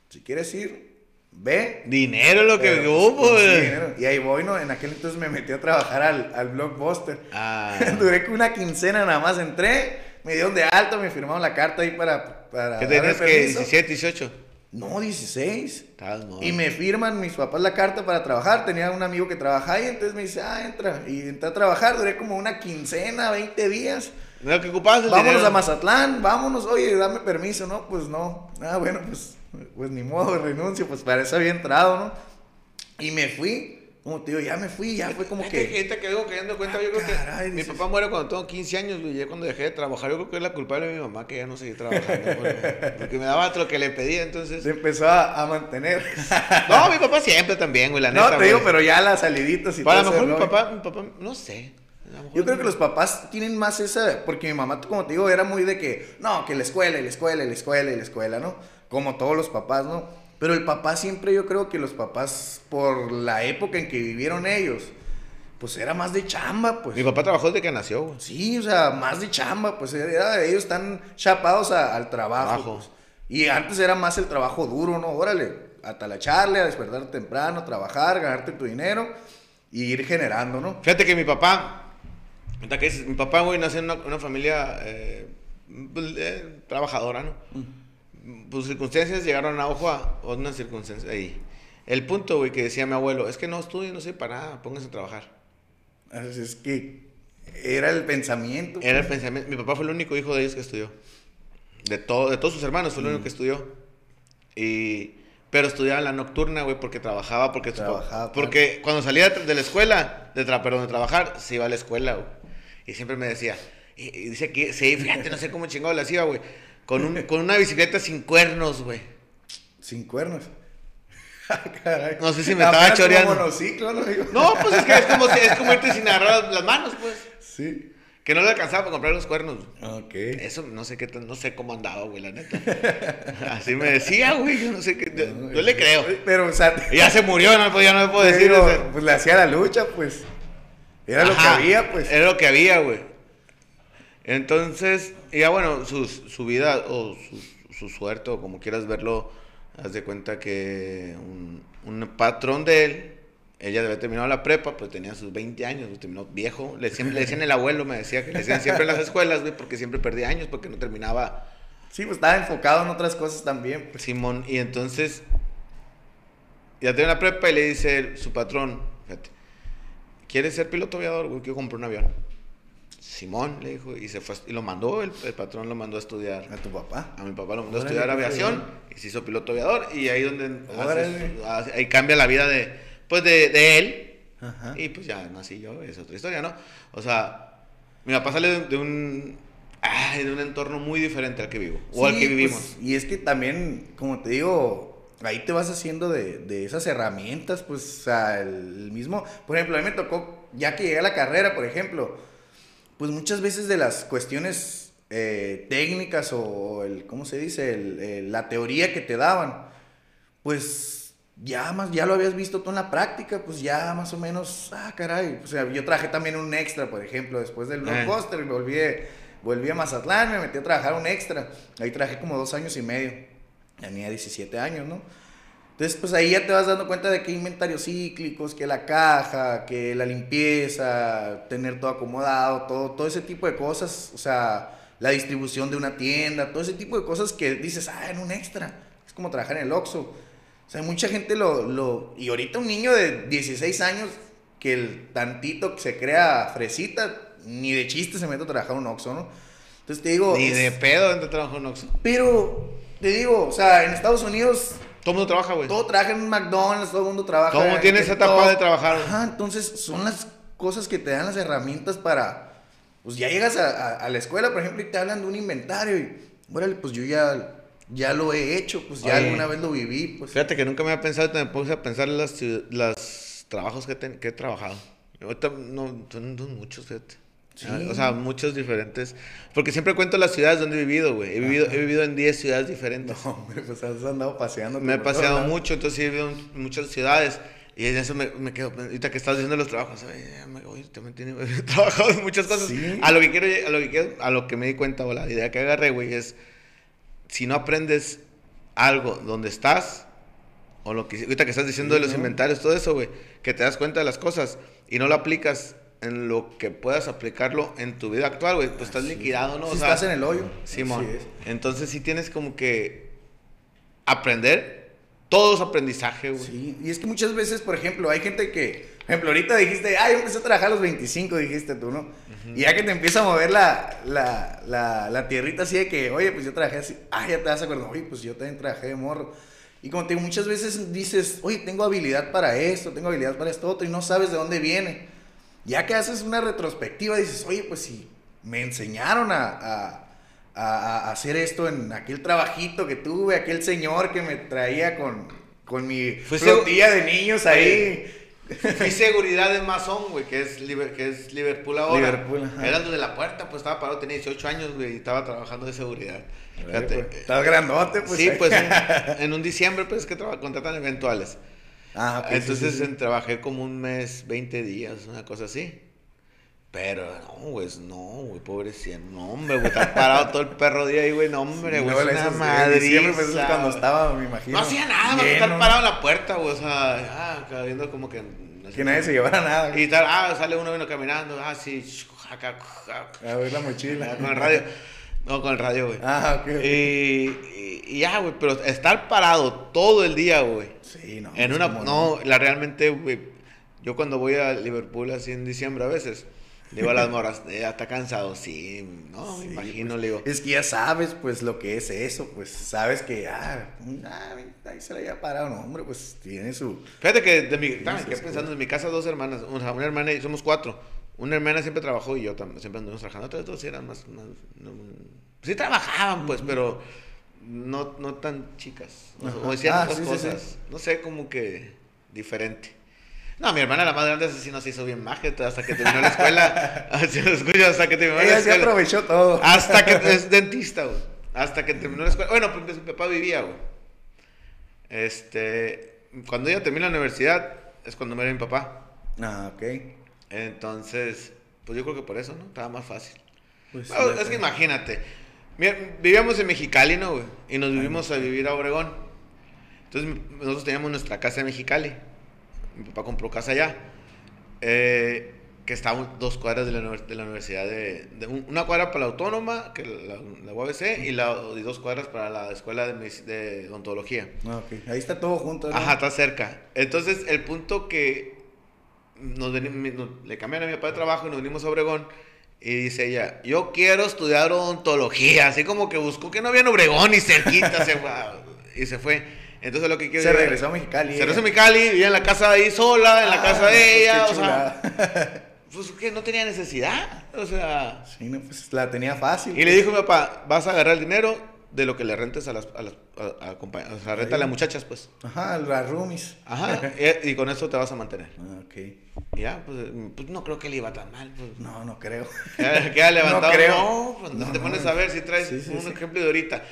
Si quieres ir, ve. Dinero lo que hubo, pues, dinero. Y ahí voy, ¿no? En aquel entonces me metí a trabajar al, al Blockbuster. Ah. Duré una quincena nada más. Entré, me dieron de alto, me firmaron la carta ahí para. para ¿Qué tenías que? permiso. 17, 18. No, 16. Estabas morro. Y me firman mis papás la carta para trabajar. Tenía un amigo que trabaja ahí, entonces me dice, ah, entra. Y entré a trabajar, duré como una quincena, 20 días. Lo que ocupabas el Vámonos dinero. a Mazatlán, vámonos, oye, dame permiso, ¿no? Pues no. Ah, bueno, pues, pues ni modo, renuncio, pues para eso había entrado, ¿no? Y me fui, como te digo, ya me fui, ya fue como que... Gente que vengo cayendo cuenta, yo creo que mi papá muere cuando tengo 15 años, güey, ya cuando dejé de trabajar, yo creo que es la culpable de mi mamá que ya no seguí trabajando, porque me daba lo que le pedía, entonces... Se empezó a, mantener. no, mi papá siempre también, güey, la neta, No, te digo, pero ya las saliditas y todo Para lo mejor mi papá, mi papá, no sé. Yo creo que los papás tienen más esa, porque mi mamá, como te digo, era muy de que, no, que la escuela, y la escuela, y la escuela, y la escuela, ¿no? Como todos los papás, ¿no? Pero el papá siempre, yo creo que los papás, por la época en que vivieron ellos, pues era más de chamba, pues. Mi papá trabajó desde que nació, güey. Sí, o sea, más de chamba, pues era, ellos están chapados al trabajo. Pues. Y antes era más el trabajo duro, ¿no? Órale, atalacharle, a despertar temprano, trabajar, ganarte tu dinero y ir generando, ¿no? Fíjate que mi papá, que mi papá, güey, nació en una, familia eh, pues, eh, trabajadora, ¿no? Mm pues circunstancias llegaron a ojo a una circunstancia ahí. El punto, güey, que decía mi abuelo, es que no estudien, no sé para nada, pónganse a trabajar. Es que era el pensamiento. Era el pues. pensamiento. Mi papá fue el único hijo de ellos que estudió. De, todo, de todos sus hermanos fue el único mm. que estudió. Y, pero estudiaba en la nocturna, güey, porque trabajaba, porque trabajaba. Porque cuando salía de la escuela, de perdón, de trabajar, se iba a la escuela, güey. Y siempre me decía, y, dice que, sí, fíjate, no sé cómo chingado le hacía, güey. Con, un, con una bicicleta sin cuernos, güey. ¿Sin cuernos? Ah, no sé si me estaba choreando. monociclo, ¿no? no, pues es que es como, es como irte sin agarrar las manos, pues. Sí. Que no le alcanzaba para comprar los cuernos. Ok. Eso no sé qué, no sé cómo andaba, güey, la neta. Así me decía, güey, yo no sé qué, yo, le creo. Pero, o sea. ya se murió, no, ya no me puedo decir. pues le hacía la lucha, pues. Era lo que había, pues. Era lo que había, güey. Entonces, ya bueno, su, su vida o su, su, suerte o como quieras verlo, haz de cuenta que un, un patrón de él, ella había terminado la prepa, pues tenía sus 20 años, terminó viejo. Le, siempre, le decían el abuelo, me decía que le decían siempre en las escuelas, güey, porque siempre perdía años, porque no terminaba. Sí, pues estaba enfocado en otras cosas también. Pues. Simón, y entonces ya tiene la prepa y le dice su patrón, fíjate, ¿quieres ser piloto aviador? Güey, quiero comprar un avión. Simón, le dijo, y se fue, y lo mandó, el, patrón lo mandó a estudiar. ¿A tu papá? A mi papá lo mandó a estudiar aviación, y se hizo piloto aviador, y ahí donde, ahí cambia la vida de, pues de, él, y pues ya nací yo, es otra historia, ¿no? O sea, mi papá sale de, un, de un entorno muy diferente al que vivo, o al que vivimos. Pues, y es que también, como te digo, ahí te vas haciendo de, de esas herramientas, pues, el mismo, por ejemplo, a mí me tocó, ya que llegué a la carrera, por ejemplo, pues muchas veces de las cuestiones eh, técnicas o el, ¿cómo se dice? la teoría que te daban, pues ya más, ya lo habías visto tú en la práctica, pues ya más o menos, ah, caray, o sea, yo traje también un extra, por ejemplo, después del blockbuster, volví, volví a Mazatlán, me metí a trabajar un extra, ahí traje como dos años y medio, tenía 17 años, ¿no? Entonces, pues ahí ya te vas dando cuenta de que inventarios cíclicos, que la caja, que la limpieza, tener todo acomodado, todo, todo ese tipo de cosas, o sea, la distribución de una tienda, todo ese tipo de cosas que dices, ah, en un extra, es como trabajar en el Oxxo. O sea, mucha gente lo, lo... Y ahorita un niño de 16 años que el tantito que se crea fresita, ni de chiste se mete a trabajar en un Oxxo, ¿no? Entonces te digo... Ni de pedo entre trabajar en un Oxxo. Pero, te digo, o sea, en Estados Unidos todo el mundo trabaja, güey. Todo trabaja en McDonald's, todo el mundo trabaja. Todo tiene esa etapa de trabajar. Ajá, entonces son las cosas que te dan las herramientas para. Pues ya llegas a, la escuela, por ejemplo, y te hablan de un inventario y. Órale, pues yo ya, ya lo he hecho, pues ya alguna vez lo viví. Pues. Fíjate que nunca me había pensado, me puse a pensar en los trabajos que, que he trabajado. Ahorita no, son muchos, fíjate. Ah, o sea, muchos diferentes. Porque siempre cuento las ciudades donde he vivido, güey. He vivido, he vivido en 10 ciudades diferentes. No, hombre, pues has andado paseando. Me he paseado mucho, entonces he vivido en muchas ciudades. Y en eso me, me quedo, ahorita que estás diciendo los trabajos, oye, también he trabajado en muchas cosas. A lo que quiero, a lo que quiero, a lo que me di cuenta, o la idea que agarré, güey, es, si no aprendes algo donde estás, o lo que, ahorita que estás diciendo de los inventarios, todo eso, güey, que te das cuenta de las cosas y no lo aplicas en lo que puedas aplicarlo en tu vida actual, güey, pues estás liquidado, ¿no? Si estás en el hoyo. Simón. Entonces sí tienes como que aprender. Todo es aprendizaje, güey. Sí, y es que muchas veces, por ejemplo, hay gente que, por ejemplo, ahorita dijiste, ah, yo empecé a trabajar a los 25, dijiste tú, ¿no? Y ya que te empieza a mover la, la, la, tierrita así de que, oye, pues yo trabajé así, ah, ya te vas a acordar, oye, pues yo también trabajé de morro. Y como te digo, muchas veces dices, oye, tengo habilidad para esto, tengo habilidad para esto otro, y no sabes de dónde viene. Ya que haces una retrospectiva, dices, oye, pues si me enseñaron a, a, a, hacer esto en aquel trabajito que tuve, aquel señor que me traía con, con mi flotilla de niños ahí. Fui seguridad de Mason, güey, que es, que es Liverpool ahora. Liverpool, Era de la puerta, pues estaba parado, tenía 18 años, güey, y estaba trabajando de seguridad. Fíjate. Pues, estás grandote, pues. Sí, pues en un diciembre, pues, que contratan eventuales. Ah, ok. Entonces trabajé como un mes, 20 días, una cosa así. Pero, no, güey, no, güey, pobrecito. No, hombre, güey, estar parado todo el perro día ahí, güey, no, hombre, güey, es una madre. Pues, cuando estaba, me imagino. No hacía nada, más estar parado en la puerta, güey, o sea, ah, viendo como que. que nadie se llevara nada. Y tal, ah, sale uno vino caminando, ah, sí, acá, a ver la mochila. Con el radio. No, con el radio, güey. Ah, ok. Y, y, ya, güey, pero estar parado todo el día, güey. Sí, no. En una, no, la realmente, güey, yo cuando voy a Liverpool así en diciembre a veces le digo a las moras, ya está cansado, sí, no, me imagino, le digo. Es que ya sabes, pues, lo que es eso, pues, sabes que, ah, ah ahí se la había parado, no, hombre, pues, tiene su... Fíjate que, de mi, ¿qué pensando? En mi casa dos hermanas, una, una hermana y somos cuatro. Una hermana siempre trabajó y yo también, siempre anduvimos trabajando. Otras dos eran más, sí trabajaban, pues, pero no, no tan chicas. O, decían ah, otras cosas. No sé, como que diferente. No, mi hermana, la más grande, así no se hizo bien mágica hasta que terminó la escuela. hasta que terminó la escuela. aprovechó todo. Hasta que es dentista, güey. Hasta que terminó la escuela. Bueno, porque su papá vivía, güey. Este, cuando ella terminó la universidad, es cuando me era mi papá. Ah, ok. Entonces, pues yo creo que por eso, ¿no? Estaba más fácil. Pues es que imagínate. vivíamos en Mexicali, ¿no, güey? Y nos vivimos a vivir a Obregón. Entonces, nosotros teníamos nuestra casa en Mexicali mi papá compró casa allá, eh, que está dos cuadras de la, de la universidad de, Una cuadra para la autónoma, que la, la UABC, y, la, y dos cuadras para la escuela de, de odontología. Ah, Ahí está todo junto. Ajá, está cerca. Entonces, el punto que nos, le cambiaron a mi papá de trabajo y nos venimos a Obregón. Y dice ella, yo quiero estudiar odontología. Así como que buscó que no había en Obregón y cerquita. se y se fue. Entonces lo que quiero Se regresó a Mexicali. Se regresó a Mexicali, vivía en la casa de ahí sola, en la ah, casa de ella, o sea. Pues que no tenía necesidad, o sea. Sí, no, pues la tenía fácil. Y le dijo a mi papá, vas a agarrar el dinero de lo que le rentes a las, a las a, o sea, renta a las muchachas, pues. Ajá, las roomies. Ajá, y, con eso te vas a mantener. Ah, ok. Ya, pues, pues, no creo que le iba tan mal. Pues. No, no creo. Queda levantado. No creo. No, pues no, te pones a ver si traes un ejemplo de ahorita.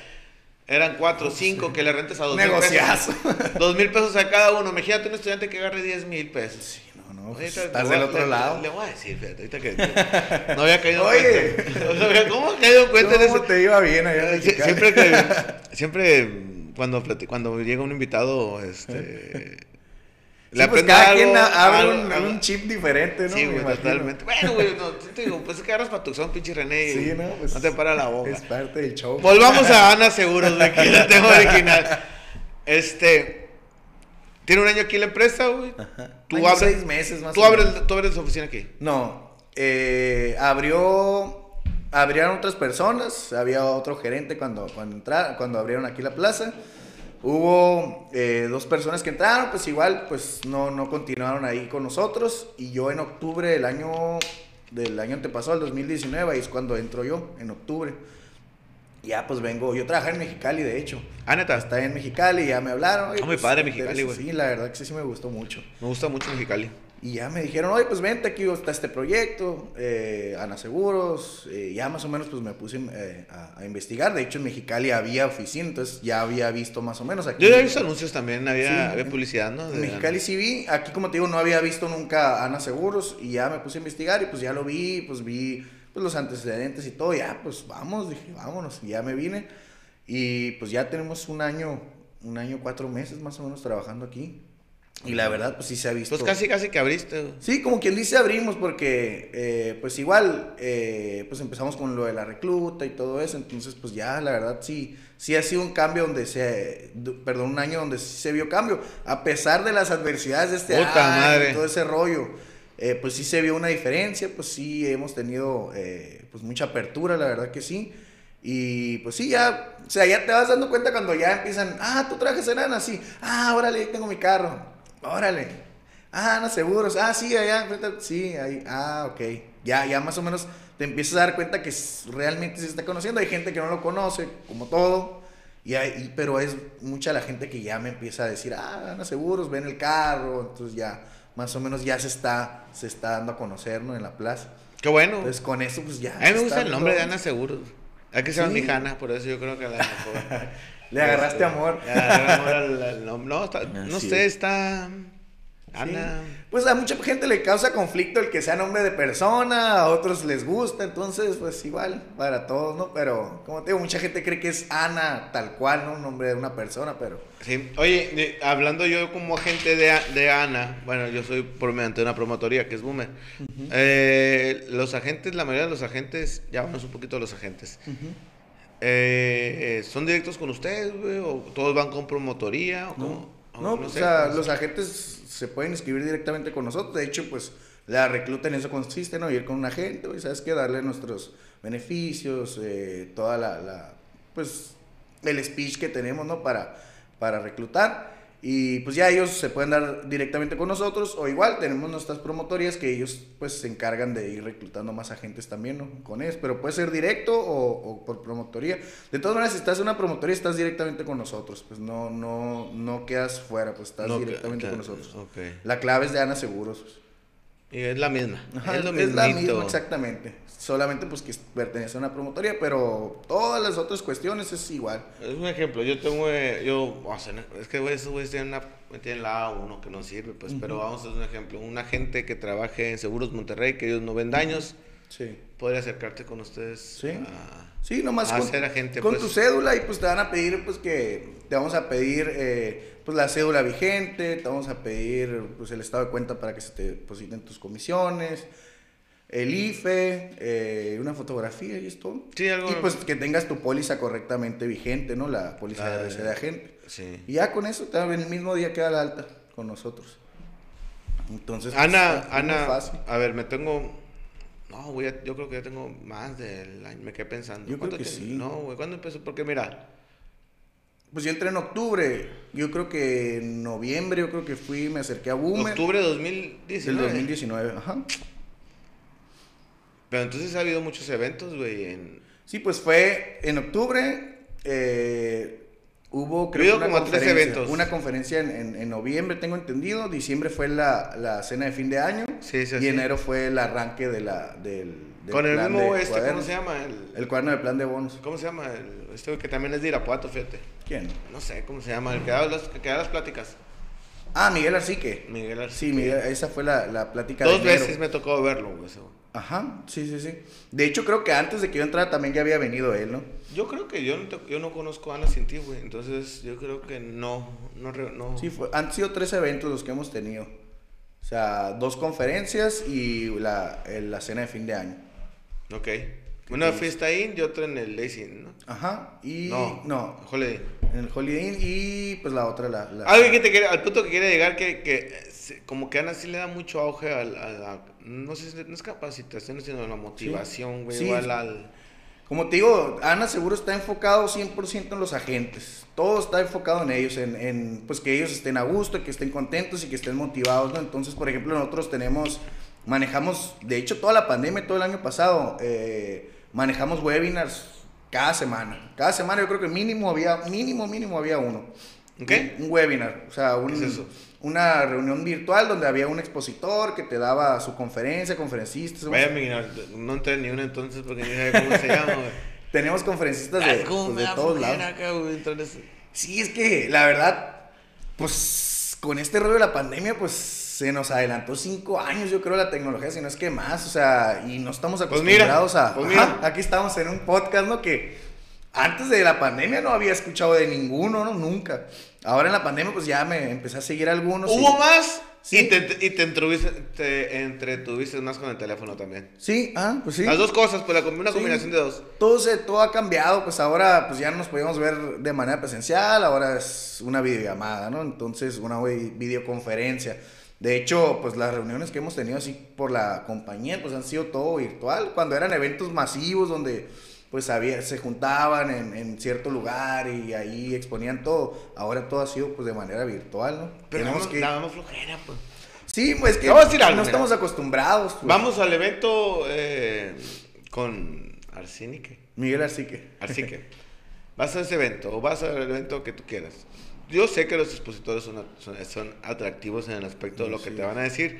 Eran cuatro, cinco que le rentes a dos mil pesos. Dos mil pesos a cada uno. Imagínate un estudiante que agarre diez mil pesos. Sí, no, no. Pues, estás del otro lado. Le, voy a decir, fíjate, ahorita que no había caído en cuenta. ¿Cómo ha caído en cuenta en eso? te iba bien allá? Siempre que, siempre cuando, cuando llega un invitado, este Sí, pues cada quien abre un, chip diferente, ¿no? Sí, güey, totalmente. Bueno, güey, no, te digo, pues es que agarras son pinche René. Sí, ¿no? Pues no te para la boca. Es parte del show. Volvamos a Ana Seguros, de que el tema original. Este. Tiene un año aquí la empresa, güey. Ajá. Tú abres. seis meses más ¿tú abres, ¿Tú abres oficina aquí? No. Eh, abrió. Abrieron otras personas. Había otro gerente cuando, cuando, entraron, cuando abrieron aquí la plaza. Hubo eh, dos personas que entraron, pues igual, pues no, no continuaron ahí con nosotros. Y yo en octubre del año, del año antepasado, el 2019, ahí es cuando entro yo, en octubre. Ya, pues vengo, yo trabajé en Mexicali, de hecho. Ah, neta. Está en Mexicali, ya me hablaron. Ah, muy pues, padre Mexicali, güey. Sí, la verdad que sí, me gustó mucho. Me gusta mucho Mexicali. Y ya me dijeron, oye, pues vente, aquí está este proyecto, eh, Ana Seguros. Eh, ya más o menos pues me puse eh, a, investigar. De hecho, en Mexicali había oficina, entonces ya había visto más o menos aquí. Yo había visto anuncios también, había, había publicidad, ¿no? en Mexicali sí vi. Aquí, como te digo, no había visto nunca Ana Seguros. Y ya me puse a investigar y pues ya lo vi, pues vi pues, los antecedentes y todo. Ya, pues vamos, dije, vámonos. Y ya me vine. Y pues ya tenemos un año, un año, cuatro meses más o menos trabajando aquí. Y la verdad, pues sí se ha visto. Pues casi, casi que abriste. Sí, como quien dice abrimos, porque eh, pues igual, eh, pues empezamos con lo de la recluta y todo eso. Entonces, pues ya, la verdad, sí, sí ha sido un cambio donde se, perdón, un año donde sí se vio cambio. A pesar de las adversidades de este año y todo ese rollo, eh, pues sí se vio una diferencia, pues sí hemos tenido pues mucha apertura, la verdad que sí. Y pues sí, ya, o sea, ya te vas dando cuenta cuando ya empiezan, ah, tú trajes en Ana, sí, ah, órale, tengo mi carro, órale, ah, no seguros, ah, sí, allá, sí, ahí, ah, ok, ya, ya más o menos te empiezas a dar cuenta que realmente se está conociendo, hay gente que no lo conoce, como todo, y hay, pero es mucha la gente que ya me empieza a decir, ah, Ana Seguros, ven el carro, entonces ya, más o menos ya se está, se está dando a conocer, ¿no? En la plaza. Qué bueno. Entonces con eso, pues ya. A mí me gusta el nombre de Ana Seguros. Hay que ser mi Hanna, por eso yo creo que la mejor. Le agarraste amor. Le agarraste amor al, nombre. No, está, no sé, está. Ana. Pues a mucha gente le causa conflicto el que sea nombre de persona, a otros les gusta, entonces pues igual para todos, ¿no? Pero como te digo, mucha gente cree que es Ana tal cual, ¿no? Un nombre de una persona, pero... Sí, oye, hablando yo como agente de, de Ana, bueno, yo soy por mediante una promotoría que es Boomer, eh, los agentes, la mayoría de los agentes, ya vamos un poquito a los agentes, eh, ¿son directos con ustedes, güey? ¿O todos van con promotoría? ¿O no. No, o sea, los agentes se pueden inscribir directamente con nosotros. De hecho, pues la recluta en eso consiste, ¿no? Ir con un agente, y ¿sabes qué? Darle nuestros beneficios, eh, toda la, la, pues, el speech que tenemos, ¿no? Para, para reclutar. Y pues ya ellos se pueden dar directamente con nosotros o igual tenemos nuestras promotorías que ellos pues se encargan de ir reclutando más agentes también, ¿no? Con eso, pero puede ser directo o, por promotoría. De todas maneras, si estás en una promotoría estás directamente con nosotros, pues no no no quedas fuera, pues estás directamente con nosotros. La clave es de Ana Seguros. Y es la misma. es, lo es la misma, exactamente. Solamente pues que pertenece a una promotoría, pero todas las otras cuestiones es igual. Es un ejemplo. Yo tengo, eh, yo, es que esos güeyes tienen, una, tienen la A1 que no sirve, pues, pero vamos a hacer un ejemplo. Un agente que trabaje en Seguros Monterrey, que ellos no ven daños, sí. podría acercarte con ustedes sí. a, sí, nomás con, ser agente. Con pues. tu cédula y pues te van a pedir, pues que te vamos a pedir... Eh, pues la cédula vigente, te vamos a pedir pues el estado de cuenta para que se te depositen tus comisiones, el IFE, eh, una fotografía y esto. Sí, algo... Y pues que tengas tu póliza correctamente vigente, ¿no? La póliza de de agente. Sí. Y ya con eso, también el mismo día queda la alta con nosotros. Entonces, pues, Ana, Ana, a ver, me tengo... No, voy yo creo que ya tengo más del año, me quedé pensando. Yo creo que sí. No, güey, ¿cuándo empezó? Porque mira, pues yo entré en octubre. Yo creo que en noviembre, yo creo que fui, me acerqué a Boomer. Octubre de 2019. Del 2019, ajá. Pero entonces ha habido muchos eventos, güey. En... Sí, pues fue en octubre. Eh, hubo, creo una como tres eventos. Una conferencia en, en, noviembre, tengo entendido. Diciembre fue la, la, cena de fin de año. Sí, sí, y enero fue el arranque de la, del, Con el mismo, este, ¿cómo se llama? El, el cuaderno de plan de bonos. ¿Cómo se llama? El, este que también es de Irapuato, fíjate. ¿Quién? No sé cómo se llama, el que da las, que da las pláticas. Ah, Miguel Arcique. Miguel Arcique. Sí, Miguel, esa fue la, la plática Dos veces me tocó verlo, güey. Ajá, sí, sí, sí. De hecho, creo que antes de que yo entrara también ya había venido él, ¿no? Yo creo que yo no, yo no conozco a Ana sin ti, güey. Entonces, yo creo que no, no, no. Sí, fue, han sido tres eventos los que hemos tenido. O sea, dos conferencias y la, la cena de fin de año. Ok. Una fiesta Inn y otra en el Lazy ¿no? Ajá, y... No, no. Holiday. En el Holiday Inn y pues la otra, la... la... Algo que te quiere, al punto que quiere llegar que, que como que Ana sí le da mucho auge a. No sé no es capacitación, sino la motivación, güey, igual al... Como te digo, Ana seguro está enfocado 100% en los agentes. Todo está enfocado en ellos, en, en, pues que ellos estén a gusto, que estén contentos y que estén motivados, ¿no? Entonces, por ejemplo, nosotros tenemos, manejamos, de hecho, toda la pandemia, todo el año pasado, eh, manejamos webinars cada semana. Cada semana yo creo que mínimo había, mínimo, mínimo había uno. ¿Qué? Un, webinar, o sea, una reunión virtual donde había un expositor que te daba su conferencia, conferencistas. Vaya, no entré ni uno entonces porque no sé cómo se llama, Tenemos conferencistas de, pues, de todos lados. Acá, Sí, es que la verdad, pues con este rollo de la pandemia, pues se nos adelantó cinco años, yo creo, la tecnología, si no es que más, o sea, y no estamos pues acostumbrados a... Pues aquí estamos en un podcast, ¿no? Que antes de la pandemia no había escuchado de ninguno, ¿no? Nunca. Ahora en la pandemia, pues ya me empecé a seguir algunos. ¿Hubo más? Sí. Y te, y te, te, entretuviste más con el teléfono también. Sí, ah, pues sí. Las dos cosas, pues una combinación de dos. Todo, se, todo ha cambiado, pues ahora pues ya no nos podíamos ver de manera presencial, ahora es una videollamada, ¿no? Entonces, una videoconferencia. De hecho, pues las reuniones que hemos tenido así por la compañía, pues han sido todo virtual. Cuando eran eventos masivos donde pues había, se juntaban en, en cierto lugar y ahí exponían todo. Ahora todo ha sido pues de manera virtual, ¿no? Pero Tenemos vamos, que... damos flojera, pues. Sí, pues que voy a decir algo, no mira. estamos acostumbrados. pues. Vamos al evento eh, con Arsenique. Miguel Arcique. Arsique. Vas a ese evento o vas al evento que tú quieras. Yo sé que los expositores son, son, son atractivos en el aspecto de lo que Sí. te van a decir.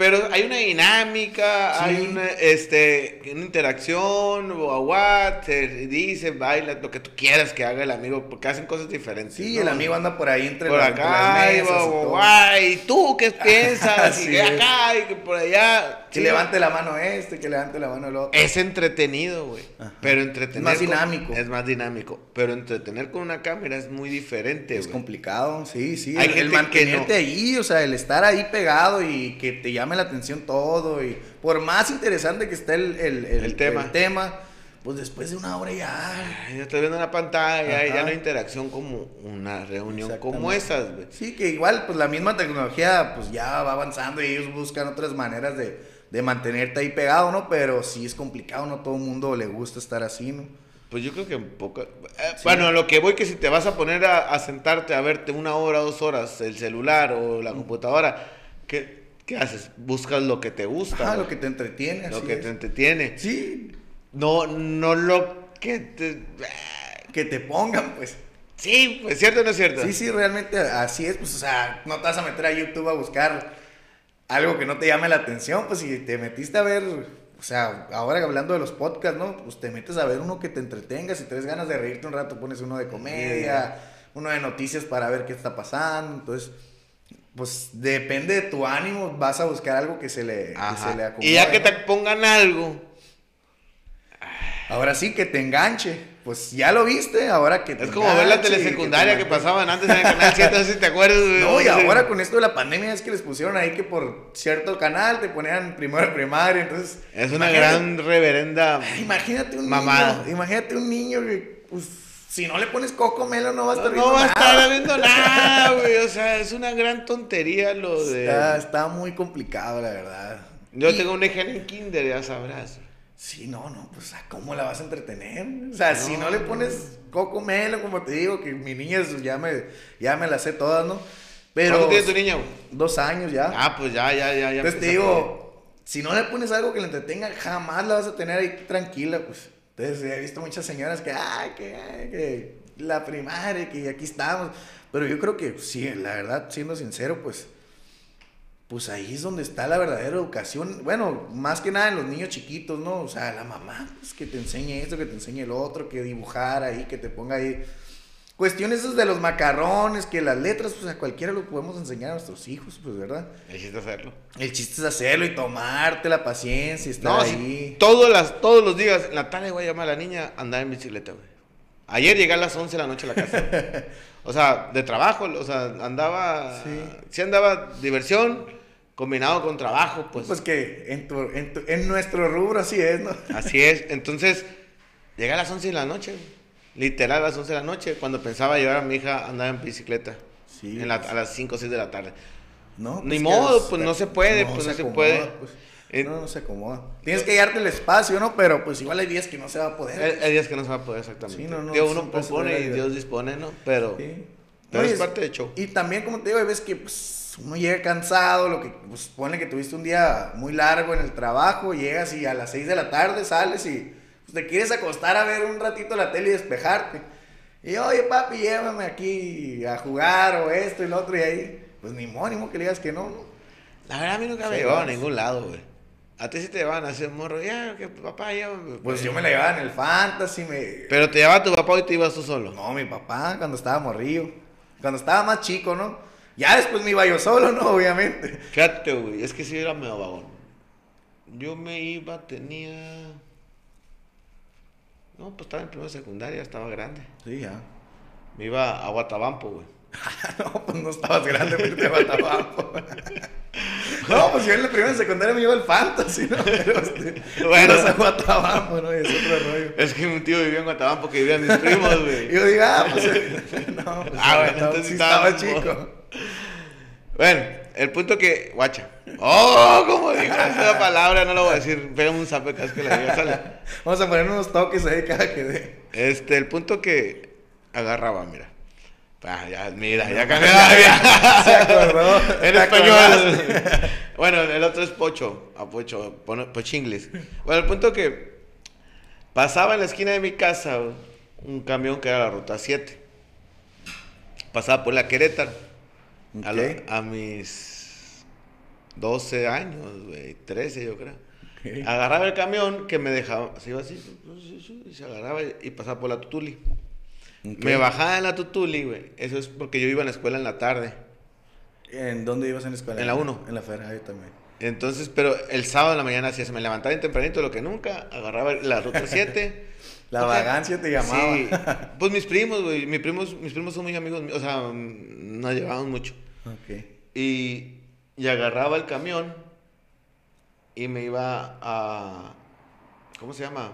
Pero hay una dinámica, Sí. hay una, este, una interacción, what, se dice, baila, lo que tú quieras que haga el amigo, porque hacen cosas diferentes. Sí, ¿no? el amigo anda por ahí entre, por la- entre acá, las y, mesas y va, todo. guay, ¿y tú qué piensas? Y es. acá, y que por allá. Que Sí. levante la mano este, que levante la mano el otro. Es entretenido, güey. Pero entretener. Es más con- dinámico. es más dinámico. Pero entretener con una cámara es muy diferente, Es complicado, sí, sí. Hay el, el gente que mantenerte no. ahí, o sea, el estar ahí pegado y que te llame la atención todo. Y por más interesante que esté el, el, el- tema. el tema, pues después de una hora ya. Ay, Ya estás viendo una pantalla, y ya no hay interacción como una reunión como esas, güey. Sí, que igual, pues la misma tecnología, pues ya va avanzando y ellos buscan otras maneras de, de mantenerte ahí pegado, ¿no? Pero sí es complicado, no todo el mundo le gusta estar así, ¿no? Pues yo creo que un poco. eh, Bueno, a lo que voy que si te vas a poner a, a sentarte a verte una hora, dos horas el celular o la computadora, ¿qué, qué haces? Buscas lo que te gusta, güey. lo que te entretiene, lo así que es. te entretiene. Sí, No, no lo que te. que te pongan, pues. Sí, pues cierto o no es cierto. Sí, sí, realmente así es, pues, o sea, no te vas a meter a YouTube a buscar algo que no te llame la atención, pues si te metiste a ver, o sea, ahora hablando de los podcasts, ¿no? Pues te metes a ver uno que te entretenga, si tienes ganas de reírte un rato, pones uno de comedia, uno de noticias para ver qué está pasando, entonces, pues depende de tu ánimo, vas a buscar algo que se le, que se le acomode. y ya que ¿no? te pongan algo. Ahora sí, que te enganche, pues ya lo viste, ahora que te Es como ver la telesecundaria que, mantenga. pasaban antes en el canal 7, no sé si te acuerdas. No, y ahora con esto de la pandemia es que les pusieron ahí que por cierto canal te ponían primero primaria, entonces... Es una gran reverenda. Imagínate un mamada. niño, imagínate un niño que, pues, si no le pones coco melo no va a No, estar no viendo va a nada. estar viendo nada, güey. O sea, es una gran tontería lo de. Está, está muy complicado, la verdad. Yo Y- tengo un hija en kinder, ya sabrás. Sí, no, no, pues, ¿a ¿cómo la vas a entretener? O sea, si No, le pones coco melo, como te digo, que mi niña ya me, ya me las sé todas, ¿no? Pero... ¿Cuánto tiene tu niña? Dos años ya. Ah, pues ya, ya, ya. ya Entonces te digo, si no le pones algo que le entretenga, jamás la vas a tener ahí tranquila, pues. Entonces he visto muchas señoras que, ay, que, ay, que la primaria, que aquí estamos. Pero yo creo que sí, la verdad, siendo sincero, pues, pues ahí es donde está la verdadera educación. Bueno, más que nada en los niños chiquitos, ¿no? O sea, la mamá, pues que te enseñe esto, que te enseñe el otro, que dibujar ahí, que te ponga ahí. Cuestiones esas de los macarrones, que las letras, pues a cualquiera lo podemos enseñar a nuestros hijos, pues, ¿verdad? Necesito hacerlo. El chiste es hacerlo y tomarte la paciencia y estar No, ahí. sí, todos, las, todos los días, en la tarde voy a llamar a la niña a andar en bicicleta, güey. Ayer llegué a las 11 de la noche a la casa. o sea, de trabajo, o sea, andaba. Sí. Sí, andaba diversión combinado con trabajo, pues. Pues que en, tu, en, tu- en nuestro rubro así es, ¿no? Así es. Entonces, llegué a las 11 de la noche, literal a las 11 de la noche, cuando pensaba llevar a mi hija a andar en bicicleta. Sí, en la- pues. a las 5 o 6 de la tarde. No, Ni que modo, es- pues, no se puede, pues, no se acomoda, puede. pues. Eh, no, no se acomoda. Tienes que darte el espacio, ¿no? Pero pues igual hay días que no se va a poder. Hay, hay días que no se va a poder exactamente. Sí, no, no, Digo, uno propone y de- Dios dispone, ¿no? Pero, Sí. pero No, es parte del show. Y también, como te digo, hay veces que pues, uno llega cansado, lo que pues, pone que tuviste un día muy largo en el trabajo, llegas y a las 6 de la tarde sales y pues, te quieres acostar a ver un ratito la tele y despejarte. Y oye, papi, llévame aquí a jugar o esto y lo otro y ahí, pues ni modo, ni modo que le digas que no, ¿no? La verdad, a mí nunca me Sí, llevaban a ningún lado, güey. A ti sí te llevaban a hacer morro. Ya, que papá, llévame. Pues yo me la llevaba en el fantasy, me... Pero te llevaba tu papá y te ibas tú solo. No, mi papá, cuando estaba morrillo. Cuando estaba más chico, ¿no? Ya después me iba yo solo, ¿no? Obviamente. Fíjate, güey, es que sí era medio vagón. Yo me iba, tenía. No, pues estaba en primera secundaria, estaba grande. Sí, ya. Me iba a Guatabampo, güey. no, pues no estabas grande, pero te Guatabampo. no, pues yo en la primera secundaria me iba al fantasy, ¿no? Pero este, Bueno. bueno. a Guatabampo, ¿no? Y es otro rollo. Es que un tío vivía en Guatabampo que vivían mis primos, Y güey. yo digo, ah, pues, no, pues, Ah, bueno, estaba- entonces sí estaba chico. Bueno, El punto que, guacha. Oh, como dijo esa palabra, no lo voy a decir. Pégame un vez que la diga, sale. Vamos a poner unos toques ahí cada que dé. Este, el punto que agarraba, mira. Ah, ya, mira, ya cambié la Se acordó. En ¿Te español. bueno, el otro es pocho. A pocho. Pochinglis. Bueno, el punto que pasaba en la esquina de mi casa un camión que era la ruta 7. Pasaba por la Querétaro. A, lo- Ok. a mis 12 años, güey, 13 yo creo. Agarraba el camión que me dejaba, se iba así, y se agarraba y pasaba por la Tutuli. Me bajaba en la Tutuli, güey. Eso es porque yo iba a la escuela en la tarde. ¿En dónde ibas en la escuela? En la uno. En la Fera, yo también. Entonces, pero el sábado en la mañana hacía, se me levantaba bien tempranito, lo que nunca, agarraba la ruta 7 La vagancia te llamaba. Sí. Pues mis primos, güey, mis primos, mis primos son muy amigos míos, o sea, nos llevamos mucho. Ok. Y, y agarraba el camión y me iba a. ¿Cómo se llama?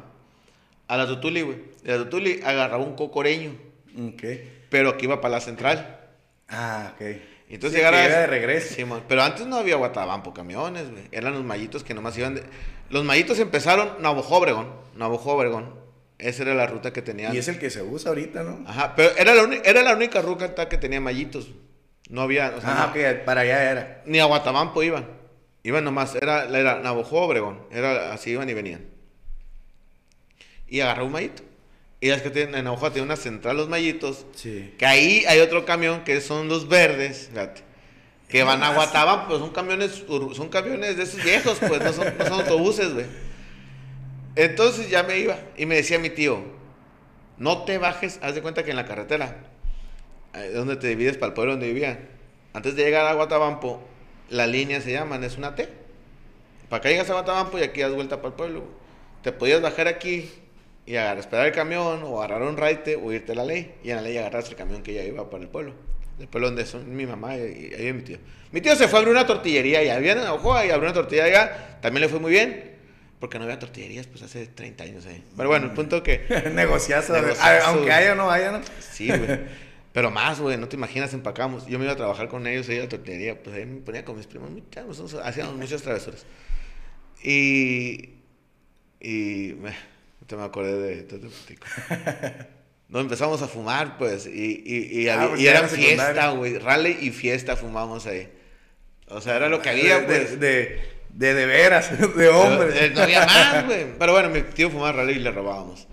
A la Tutuli, güey. De la Tutuli agarraba un cocoreño, Ok. pero que iba para la central. Ah, ok. Entonces Sí, de regreso. Pero antes no había Guatabampo camiones, güey. Eran los mallitos que nomás iban de. Los mallitos empezaron Navajo Obregón. Navajo Obregón. Esa era la ruta que tenían. Y es el que se usa ahorita, ¿no? Ajá, pero era la, era la única ruta que tenía mallitos. No había. o sea, Ah, no- ok, para allá era. Ni a Guatabampo iban. Iban nomás, era, era Navajo Obregón. Era así iban y venían. Y agarré un mallito. Y es que tienen- en Navajo tiene una central los mallitos. Sí. Que ahí hay otro camión que son los verdes, fíjate. Que van a Guatabampo, pues son camiones, son camiones de esos viejos, pues no son, no son autobuses, güey. Entonces ya me iba y me decía mi tío, no te bajes, haz de cuenta que en la carretera, eh, donde te divides para el pueblo donde vivía, antes de llegar a Guatabampo, la línea se llaman, es una T. Para que llegas a Guatabampo y aquí das vuelta para el pueblo. Te podías bajar aquí y agarrar, esperar el camión o agarrar un raite o irte a la ley. Y en la ley agarraste el camión que ya iba para el pueblo. El pueblo donde son mi mamá y, y ahí mi tío. Mi tío se fue a abrir una tortillería y había en Ojoa y abrió una tortillería allá. También le fue muy bien. Porque no había tortillerías pues hace 30 años ahí. Pero bueno, el punto que... Negociazo. Negociazo. Aunque haya o no haya, ¿no? Sí, güey. Pero más, güey, no te imaginas, empacamos. Yo me iba a trabajar con ellos ahí a la tortillería, pues ahí me ponía con mis primos, nosotros hacíamos muchas travesuras. Y. Y. me- te me acordé de. te- te platico. Nos empezamos a fumar, pues, y, y, y, Ah, había- pues y era era fiesta, güey. Rally y fiesta fumamos ahí. O sea, era lo que había, de, pues. de, de, de, de veras, de hombres. Eh, No había más, güey. Pero bueno, mi tío fumaba rally y le robábamos.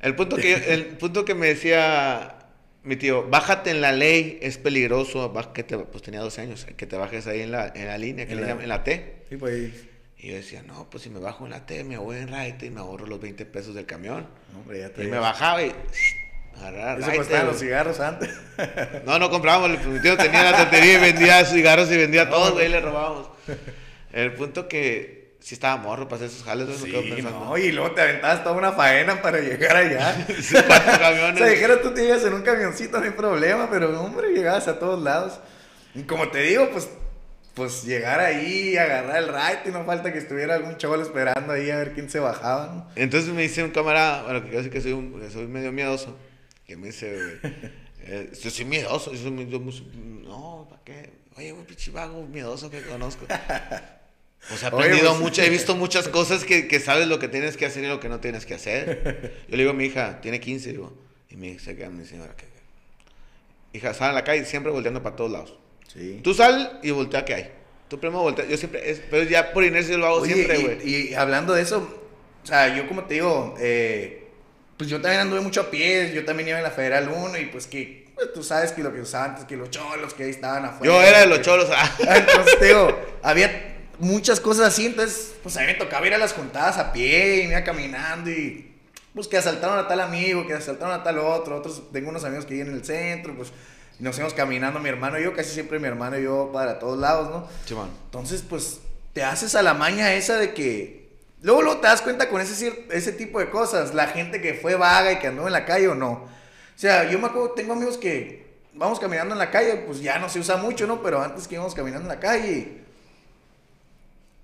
El punto que, el punto que me decía mi tío, bájate en la ley, es peligroso, que te, pues tenía 12 años, que te bajes ahí en la, en la línea, que En le la- llaman- en la T. Sí, pues. Y yo decía, no, pues si me bajo en la T, me voy en raite y me ahorro los 20 pesos del camión. Hombre, ya te Y me bajaba y agarrar Eso costaban los cigarros antes. No, no comprábamos, mi tío tenía la tontería y vendía cigarros y vendía todo, güey, y le robábamos. El punto que si estaba morro para hacer esos jales, ¿no? Me quedo Sí, pensando. no, y luego te aventabas toda una faena para llegar allá. Sí, cuatro o camiones. sea, dijera tú te llegas en un camioncito, no hay problema, pero hombre, llegabas a todos lados. Y como te digo, pues, pues llegar ahí, agarrar el ride, y no falta que estuviera algún chaval esperando ahí a ver quién se bajaba, ¿no? Entonces me dice un camarada, bueno, que yo sé que soy, un- que soy medio miedoso, que me dice, eh, yo soy miedoso, yo soy, yo no, ¿para qué? Oye, güey, pinche vago miedoso que conozco. Sea, he Oye, aprendido pues- mucho, he visto muchas cosas que, que sabes lo que tienes que hacer y lo que no tienes que hacer. Yo le digo a mi hija, tiene 15, digo, y me dice, queda mi señora, que hija, sal a la calle siempre volteando para todos lados. Sí. Tú sal y voltea que hay. Tú primero voltea, yo siempre, es- pero ya por inercia lo hago Oye, siempre, y- güey. y, hablando de eso, o sea, yo como te digo, eh, pues yo también anduve mucho a pies, yo también iba en la Federal 1 y pues que, pues tú sabes que lo que usaban antes, que los cholos que ahí estaban afuera. Yo era de los que- cholos. ah. Ah, Entonces, digo, había muchas cosas así, entonces, pues a mí me tocaba ir a las juntadas a pie y me iba caminando y, pues que asaltaron a tal amigo, que asaltaron a tal otro, otros, tengo unos amigos que viven en el centro, pues y nos íbamos caminando mi hermano y yo, casi siempre mi hermano y yo para todos lados, ¿no? Entonces, pues, te haces a la maña esa de que. Luego, luego te das cuenta con ese, ese tipo de cosas. La gente que fue vaga y que andó en la calle o no. O sea, yo me acuerdo, tengo amigos que vamos caminando en la calle, pues ya no se usa mucho, ¿no? Pero antes que íbamos caminando en la calle.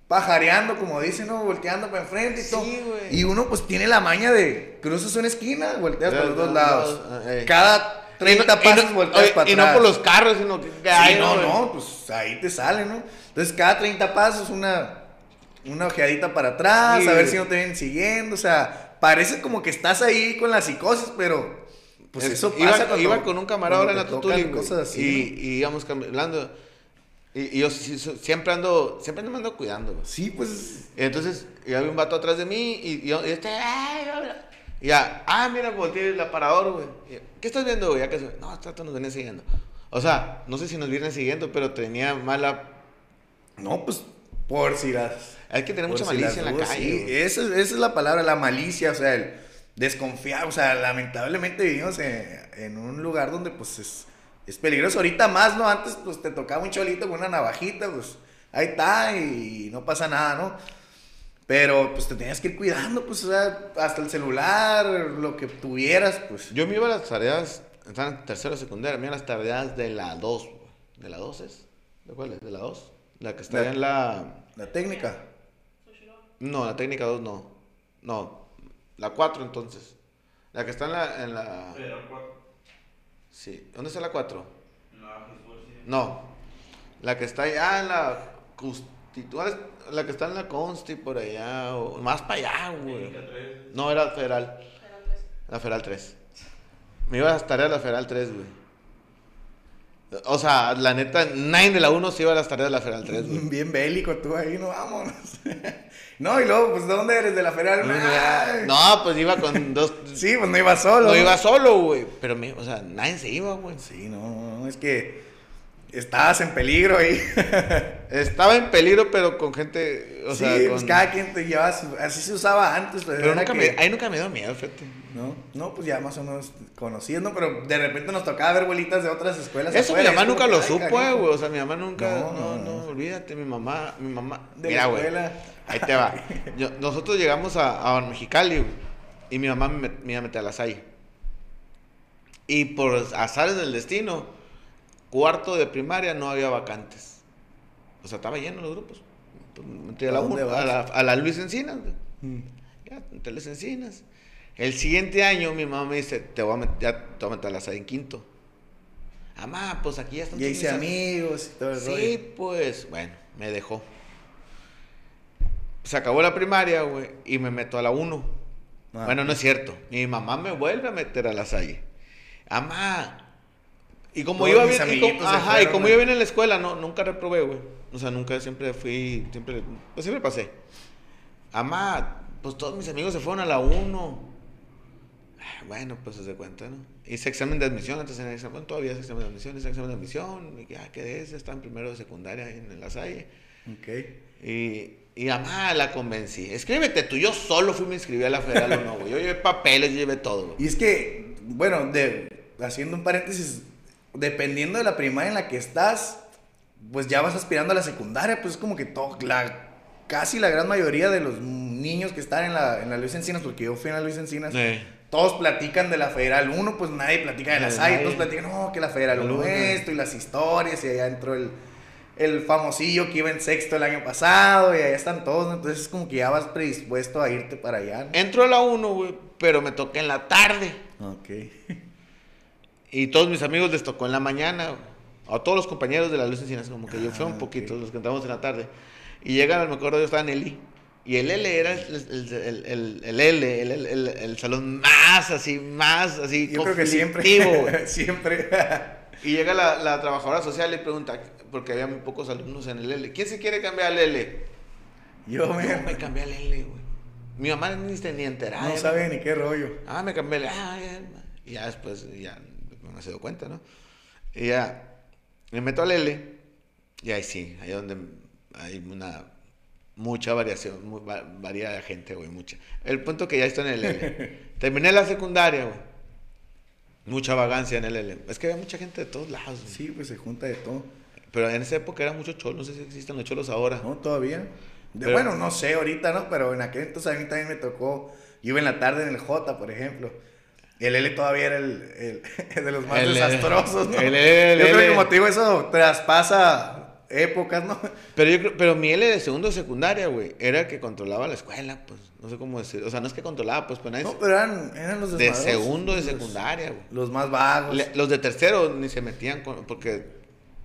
Pajareando, como dicen, ¿no? Volteando para enfrente y Sí, todo. güey. Y uno, pues, tiene la maña de cruzas una esquina, volteas para los dos dos lados. lados, eh. Cada 30 pasos volteas para atrás. Y no por los carros, sino que... Sí, no, no, pues ahí te sale, ¿no? Entonces cada 30 pasos una, una ojeadita para atrás, a ver si no te vienen siguiendo, o sea, parece como que estás ahí con la psicosis, pero pues eso pasa iba, iba con un camarada en la Tutuli, y, y íbamos hablando... Y, yo siempre ando, siempre me ando cuidando. Sí, pues. entonces, y había un vato atrás de mí y, yo, y este, y ya, ah, mira, volteé el aparador, güey. ¿Qué estás viendo, güey? Ya que no, esto nos viene siguiendo. O sea, no sé si nos viene siguiendo, pero tenía mala. No, pues, por si las. Hay que tener mucha malicia en la calle. esa, esa, es la palabra, la malicia, o sea, el desconfiar. O sea, lamentablemente vivimos en, en un lugar donde, pues, es, es, peligroso. Ahorita más, ¿no? Antes, pues, te tocaba un cholito con una navajita, pues, ahí está y no pasa nada, ¿no? Pero pues te tenías que ir cuidando, pues, o sea, hasta el celular, lo que tuvieras, pues. Yo me iba a las tareas, estaba en tercero secundaria, me iba a las tareas de la 2, ¿de la 2 es? ¿De cuál es? ¿De la 2? La que está en la... ¿La técnica? No, la técnica 2 no. No, la 4 entonces. La que está en la... En la... Sí, ¿dónde está la 4? La No, la que está allá en la... La que está en la Consti por allá, o más para allá, güey. No, era Federal. La Federal 3. Me iba a las tareas de la Federal 3, güey. O sea, la neta, nadie de la 1 se iba a las tareas de la Federal 3, güey. Bien bélico tú ahí, no vámonos. no, y luego, pues, ¿de dónde eres? ¿De la Federal? No, pues iba con dos. sí, pues no iba solo. No iba solo, güey. Pero, o sea, nadie se iba, güey. Sí, no, no, es que Estabas en peligro ahí. Estaba en peligro, pero con gente. O sí, sea, pues cada quien te llevaba. Así se usaba antes. Pues, pero nunca me, ahí nunca me dio miedo, fíjate. No, no, pues ya más o menos conociendo, pero de repente nos tocaba ver abuelitas de otras escuelas. Eso mi mamá nunca lo supo, güey. O sea, mi mamá nunca. No, no, no, olvídate, mi mamá. Mi mamá. De Mira, güey. Ahí te va. nosotros llegamos a, a Mexicali, Y mi mamá me, me iba a meter a la SAI. Y por azares del destino cuarto de primaria no había vacantes. O sea, estaba lleno los grupos. Entré a la, a, la, Luis Encinas. Mm. Ya, entre las Encinas. El siguiente año mi mamá me dice, te voy a meter, ya te voy a meter a la sala en quinto. Amá, pues aquí ya están. Ya hice amigos y todo el Sí, pues, bueno, me dejó. Se acabó la primaria, güey, y me meto a la 1. Ah, bueno, no es cierto. Mi mamá me vuelve a meter a la Salle. Amá, y como iba bien, y como, ajá, y como iba bien en la escuela, no, nunca reprobé, güey. O sea, nunca, siempre fui, siempre, pues siempre pasé. Amá, pues todos mis amigos se fueron a la 1. Bueno, pues se cuenta, ¿no? Hice examen de admisión, antes en el examen, todavía hice examen de admisión, hice examen de admisión, y ya quedé, está en primero de secundaria en, la Salle. Ok. Y, y amá, la convencí. Escríbete tú, yo solo fui, me inscribí a la federal o no, güey. Yo llevé papeles, yo llevé todo, güey. Y es que, bueno, de, haciendo un paréntesis, dependiendo de la primaria en la que estás, pues ya vas aspirando a la secundaria, pues es como que todo, la, casi la gran mayoría de los niños que están en la, en la Luis Encinas, porque yo fui en la Luis Encinas, todos platican de la Federal 1, pues nadie platica de la SAI, todos platican, no, que la Federal 1 esto, y las historias, y allá entró el, el famosillo que iba en sexto el año pasado, y allá están todos, entonces es como que ya vas predispuesto a irte para allá. Entro a la 1, güey, pero me toca en la tarde. Ok. Y todos mis amigos les tocó en la mañana. A todos los compañeros de la Luz Encinas, como que yo fui un ah, poquito, los que entramos en la tarde. Y llegan, me acuerdo, yo estaba en el I. Y el L era el, el, el, el L, el, el, salón más así, más así. Yo creo que siempre. siempre. y llega la, la, trabajadora social y pregunta, porque había muy pocos alumnos en el L, ¿quién se quiere cambiar al L? Yo me, yo me cambié al L, güey. Mi mamá ni ni enterada. No sabe ni qué rollo. Ah, me cambié al L. Ah, y ya después, ya no se dio cuenta, ¿no? Y ya me meto al L y ahí sí, ahí donde hay una mucha variación, muy, varía de gente, güey, mucha. El punto que ya estoy en el L. Terminé la secundaria, güey. Mucha vagancia en el L. Es que había mucha gente de todos lados. Sí, pues se junta de todo. Pero en esa época era mucho cholo, no sé si existen los cholos ahora. No, todavía. bueno, no sé ahorita, ¿no? Pero en aquel entonces a mí también me tocó. Yo iba en la tarde en el J, por ejemplo. El L todavía era el, el, de los más desastrosos, ¿no? El, Yo creo que como te digo, eso traspasa épocas, ¿no? Pero yo creo, pero mi L de segundo de secundaria, güey, era el que controlaba la escuela, pues. No sé cómo decir. O sea, no es que controlaba, pues, pero nadie No, se- pero eran, eran los De segundo de los- secundaria, güey. Los más vagos. Le- Los de tercero ni se metían con. Porque.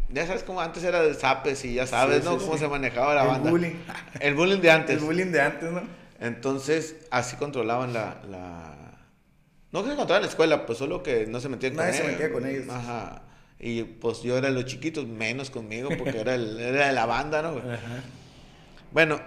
Ya sabes cómo antes era de zapes y ya sabes, Sí, ¿no? sí, cómo sí. se manejaba la El banda. bullying. El bullying de antes. El bullying de antes, ¿no? Entonces, así controlaban la, la... No que controlaban la escuela, pues solo que no se metían con Nadie se ellos. metía con ellos. Ajá. Y pues yo era de los chiquitos, menos conmigo, porque era, el, era de la banda, ¿no? güey? Bueno,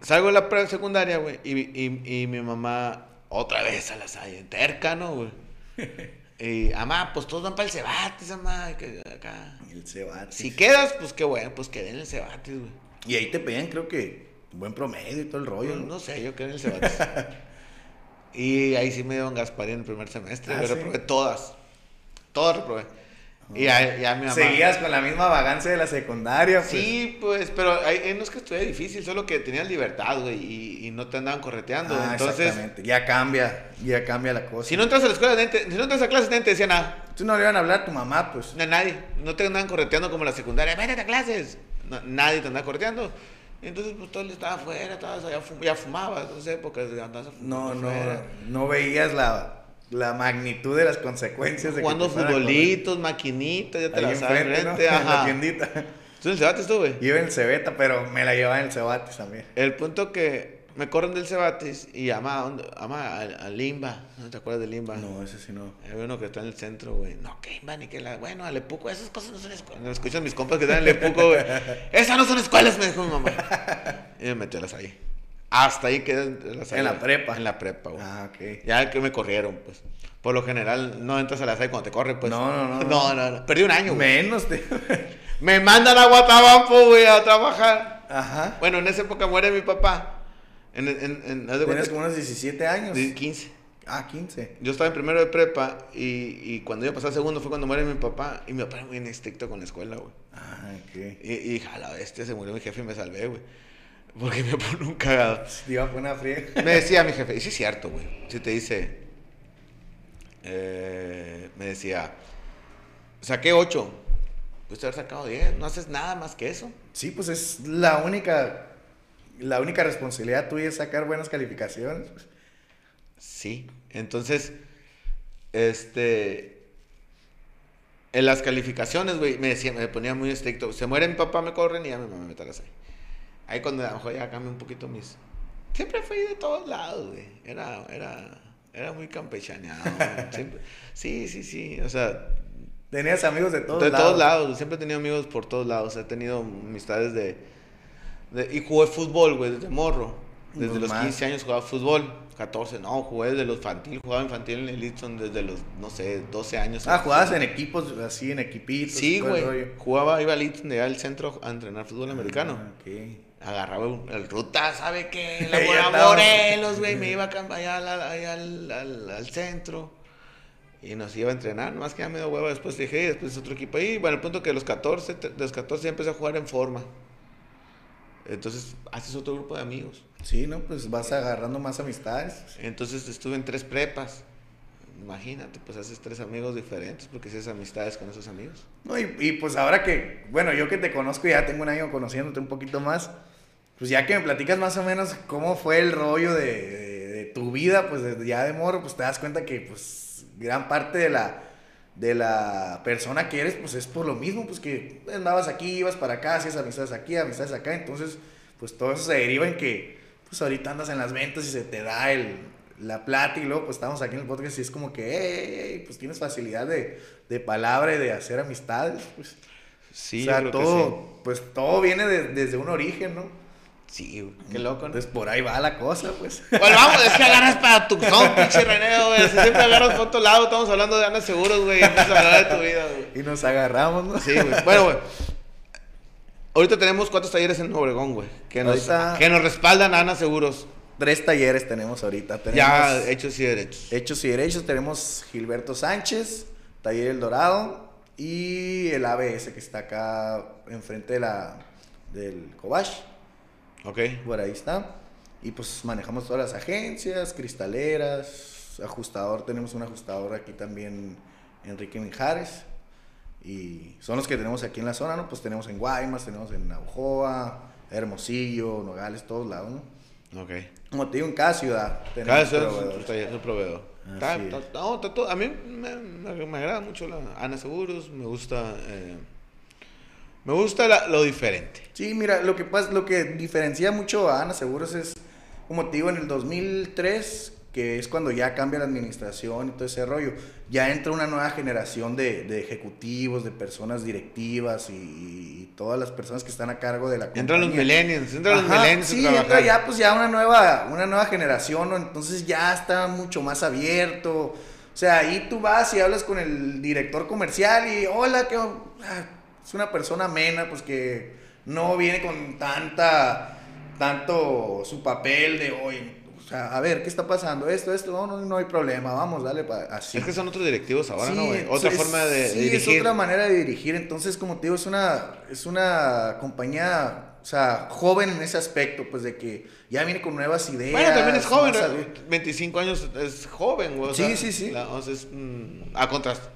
salgo de la pre secundaria, güey, y, y, y mi mamá otra vez a la salle, terca, ¿no, güey? Y, mamá, pues todos van para el Cebatis, mamá, que acá. El Cebatis. Si quedas, pues qué bueno, pues quedé en el Cebatis, güey. Y ahí te pedían, creo que, buen promedio y todo el rollo, No, ¿no? no sé, yo quedé en el Cebatis. y ahí sí me dio un Gasparín en el primer semestre. Ah, yo ¿sí? reprobé todas. Todas reprobé. Y ya, ya mi mamá. Seguías con la misma vagancia de la secundaria, pues. Sí, pues, pero ahí, ahí no es que estuviera difícil, solo que tenías libertad, güey, y, y no te andaban correteando. Ah, Entonces, exactamente. Ya cambia, ya cambia la cosa. si no entras a la escuela, te- si no entras a clase, nadie te decía nada. Tú no le iban a hablar a tu mamá, pues. Na- Nadie. No te andaban correteando como la secundaria. Métete a clases. No, nadie te andaba correteando. Entonces, pues todo el estaba afuera, estabas allá, ya no sé, porque andabas No, no, no veías la, la magnitud de las consecuencias de que Jugando a correr. futbolitos, maquinitas, ya te Ahí la sabes enfrente, ¿no? frente, En la ajá. tiendita. ¿Tú en el Cebatis tú, güey? Iba en el Cebeta, pero me la llevaba en el Cebatis también. El punto que me corren del Cebatis y ama, ¿a ama a, a Limba. ¿No te acuerdas de Limba? No, ese sí no. Hay uno que está en el centro, güey. No, que Limba ni que la. Bueno, Alepuco, esas cosas no son escuelas. Me escuchan mis compas que están en Alepuco, güey. Esas no son escuelas, me dijo mi mamá. Y me metió a las ahí. Hasta ahí quedé en las En la prepa. En la prepa, güey. Ah, ok. Ya que me corrieron, pues. Por lo general, no entras a la SAI cuando te corren, pues. No, no, no. No, no, no. Perdí un año, güey. Menos, tío. Me mandan a Guatabampo, güey, a trabajar. Ajá. Bueno, en esa época muere mi papá. En, en, en, Tienes como unos 17 años. de 15. Ah, 15. Yo estaba en primero de prepa y, y cuando iba a pasar segundo fue cuando muere mi papá. Y mi papá era muy estricto con la escuela, güey. Ah, ok. Y, y dije, a la bestia, se murió mi jefe y me salvé, güey. Porque me pone un cagado. Friega. Me decía mi jefe, y sí es cierto, güey. Si te dice, eh, me decía, saqué 8. Pues te haber sacado 10. No haces nada más que eso. Sí, pues es la única, la única responsabilidad tuya es sacar buenas calificaciones. pues. Sí. Entonces, este. En las calificaciones, güey, me decía, me ponía muy estricto. Se muere mi papá, me corren y ya mi mamá me meterás ahí. Ahí cuando a lo mejor ya cambia un poquito mis. Siempre fui de todos lados, güey. Era, era, era muy campechaneado. Siempre- Sí, sí, sí. O sea, Tenías amigos de todos de lados. todos lados. Siempre he tenido amigos por todos lados. He tenido amistades de. de- y jugué fútbol, güey, desde morro. Desde los más. 15 años jugaba fútbol. 14, no, jugué desde los infantil. Jugaba infantil en el Easton desde los, no sé, 12 años. Ah, jugabas en equipos, así, en equipitos. Sí, güey. Jugaba, iba al Easton de allá al centro a entrenar fútbol americano. Ah, ok. Agarraba un- el ruta, ¿sabe qué? La. Morelos, güey. Me iba allá, al- allá al, al- al centro. Y nos iba a entrenar. Más que ya me dio huevo. Después dije, y después otro equipo ahí. Bueno, el punto que a los 14, te- de los 14 ya empecé a jugar en forma. Entonces, haces otro grupo de amigos. Sí, ¿no? Pues vas agarrando más amistades. Entonces estuve en tres prepas. Imagínate, pues haces tres amigos diferentes porque haces amistades con esos amigos. No, y, y pues ahora que, bueno, yo que te conozco ya tengo un año conociéndote un poquito más, pues ya que me platicas más o menos cómo fue el rollo de, de- de tu vida, pues desde ya de morro, pues te das cuenta que pues gran parte de la, de la persona que eres, pues es por lo mismo, pues que andabas aquí, ibas para acá, hacías amistades aquí, amistades acá, entonces pues todo eso se deriva en que pues ahorita andas en las ventas y se te da el, la plata y luego pues estamos aquí en el podcast y es como que, "Ey, ey, pues tienes facilidad de, de palabra y de hacer amistades, pues. Sí, o sea, todo, pues todo viene de- desde un origen, ¿no? Sí. Güey, qué loco, ¿no? Entonces por ahí va la cosa, pues. Pues vamos, es que agarras para tu son, pinche René, güey. Si siempre agarras por otro lado, estamos hablando de Ana Seguros, güey. y Empiezas a hablar de tu vida, güey. Y nos agarramos, ¿no? Sí, güey. Bueno, güey. Ahorita tenemos cuatro talleres en Obregón, güey. Que nos, Ahorita- que nos respaldan a Ana Seguros. Tres talleres tenemos ahorita. Tenemos Ya hechos y derechos. Hechos y Derechos. Tenemos Gilberto Sánchez, Taller El Dorado y el ABS que está acá enfrente de la, del Cobach. Ok. Por ahí está. Y pues manejamos todas las agencias, cristaleras, ajustador. Tenemos un ajustador aquí también, Enrique Mijares. y son los que tenemos aquí en la zona, ¿no? Pues tenemos en Guaymas, tenemos en Naujoa, Hermosillo, Nogales, todos lados, ¿no? Ok. Como te digo, en cada ciudad tenemos Cada ciudad es un- proveedor. Así Ta- es. ta- no, ta- todo- a mí me, me- me agrada mucho la Ana Seguros, me gusta, eh, me gusta la- lo diferente. Sí, mira, lo que pasa, lo que diferencia mucho a Ana Seguros es, como te digo, en el 2003, que es cuando ya cambia la administración y todo ese rollo, ya entra una nueva generación de, de ejecutivos, de personas directivas y, y todas las personas que están a cargo de la compañía. Entran los millennials, entran los millennials Sí, entra ya pues ya una nueva, una nueva generación, ¿no? entonces ya está mucho más abierto. O sea, ahí tú vas y hablas con el director comercial y hola, que es una persona amena, pues que no viene con tanta, tanto su papel de hoy. O sea, a ver, ¿qué está pasando? Esto, esto, no, no, no hay problema, vamos, dale pa- así. Es que son otros directivos ahora, Sí, ¿no, güey? Otra es- forma de, de sí, dirigir. es otra manera de dirigir. Entonces, como te digo, es una, es una compañía, o sea, joven en ese aspecto, pues de que ya viene con nuevas ideas. Bueno, también es joven, abierto. 25 años es joven, güey. o Sí, sea, sí, sí. es, mm, a contraste.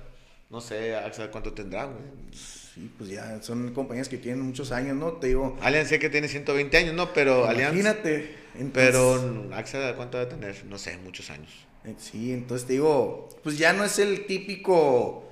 No sé, Axel, ¿cuánto tendrá, güey? Sí, pues ya son compañías que tienen muchos años, ¿no? Te digo, Allianz sé que tiene 120 años, ¿no? Pero Allianz... imagínate. entonces- Pero Axel, ¿cuánto va a tener? No sé, muchos años. Eh, Sí, entonces te digo, pues ya no es el típico,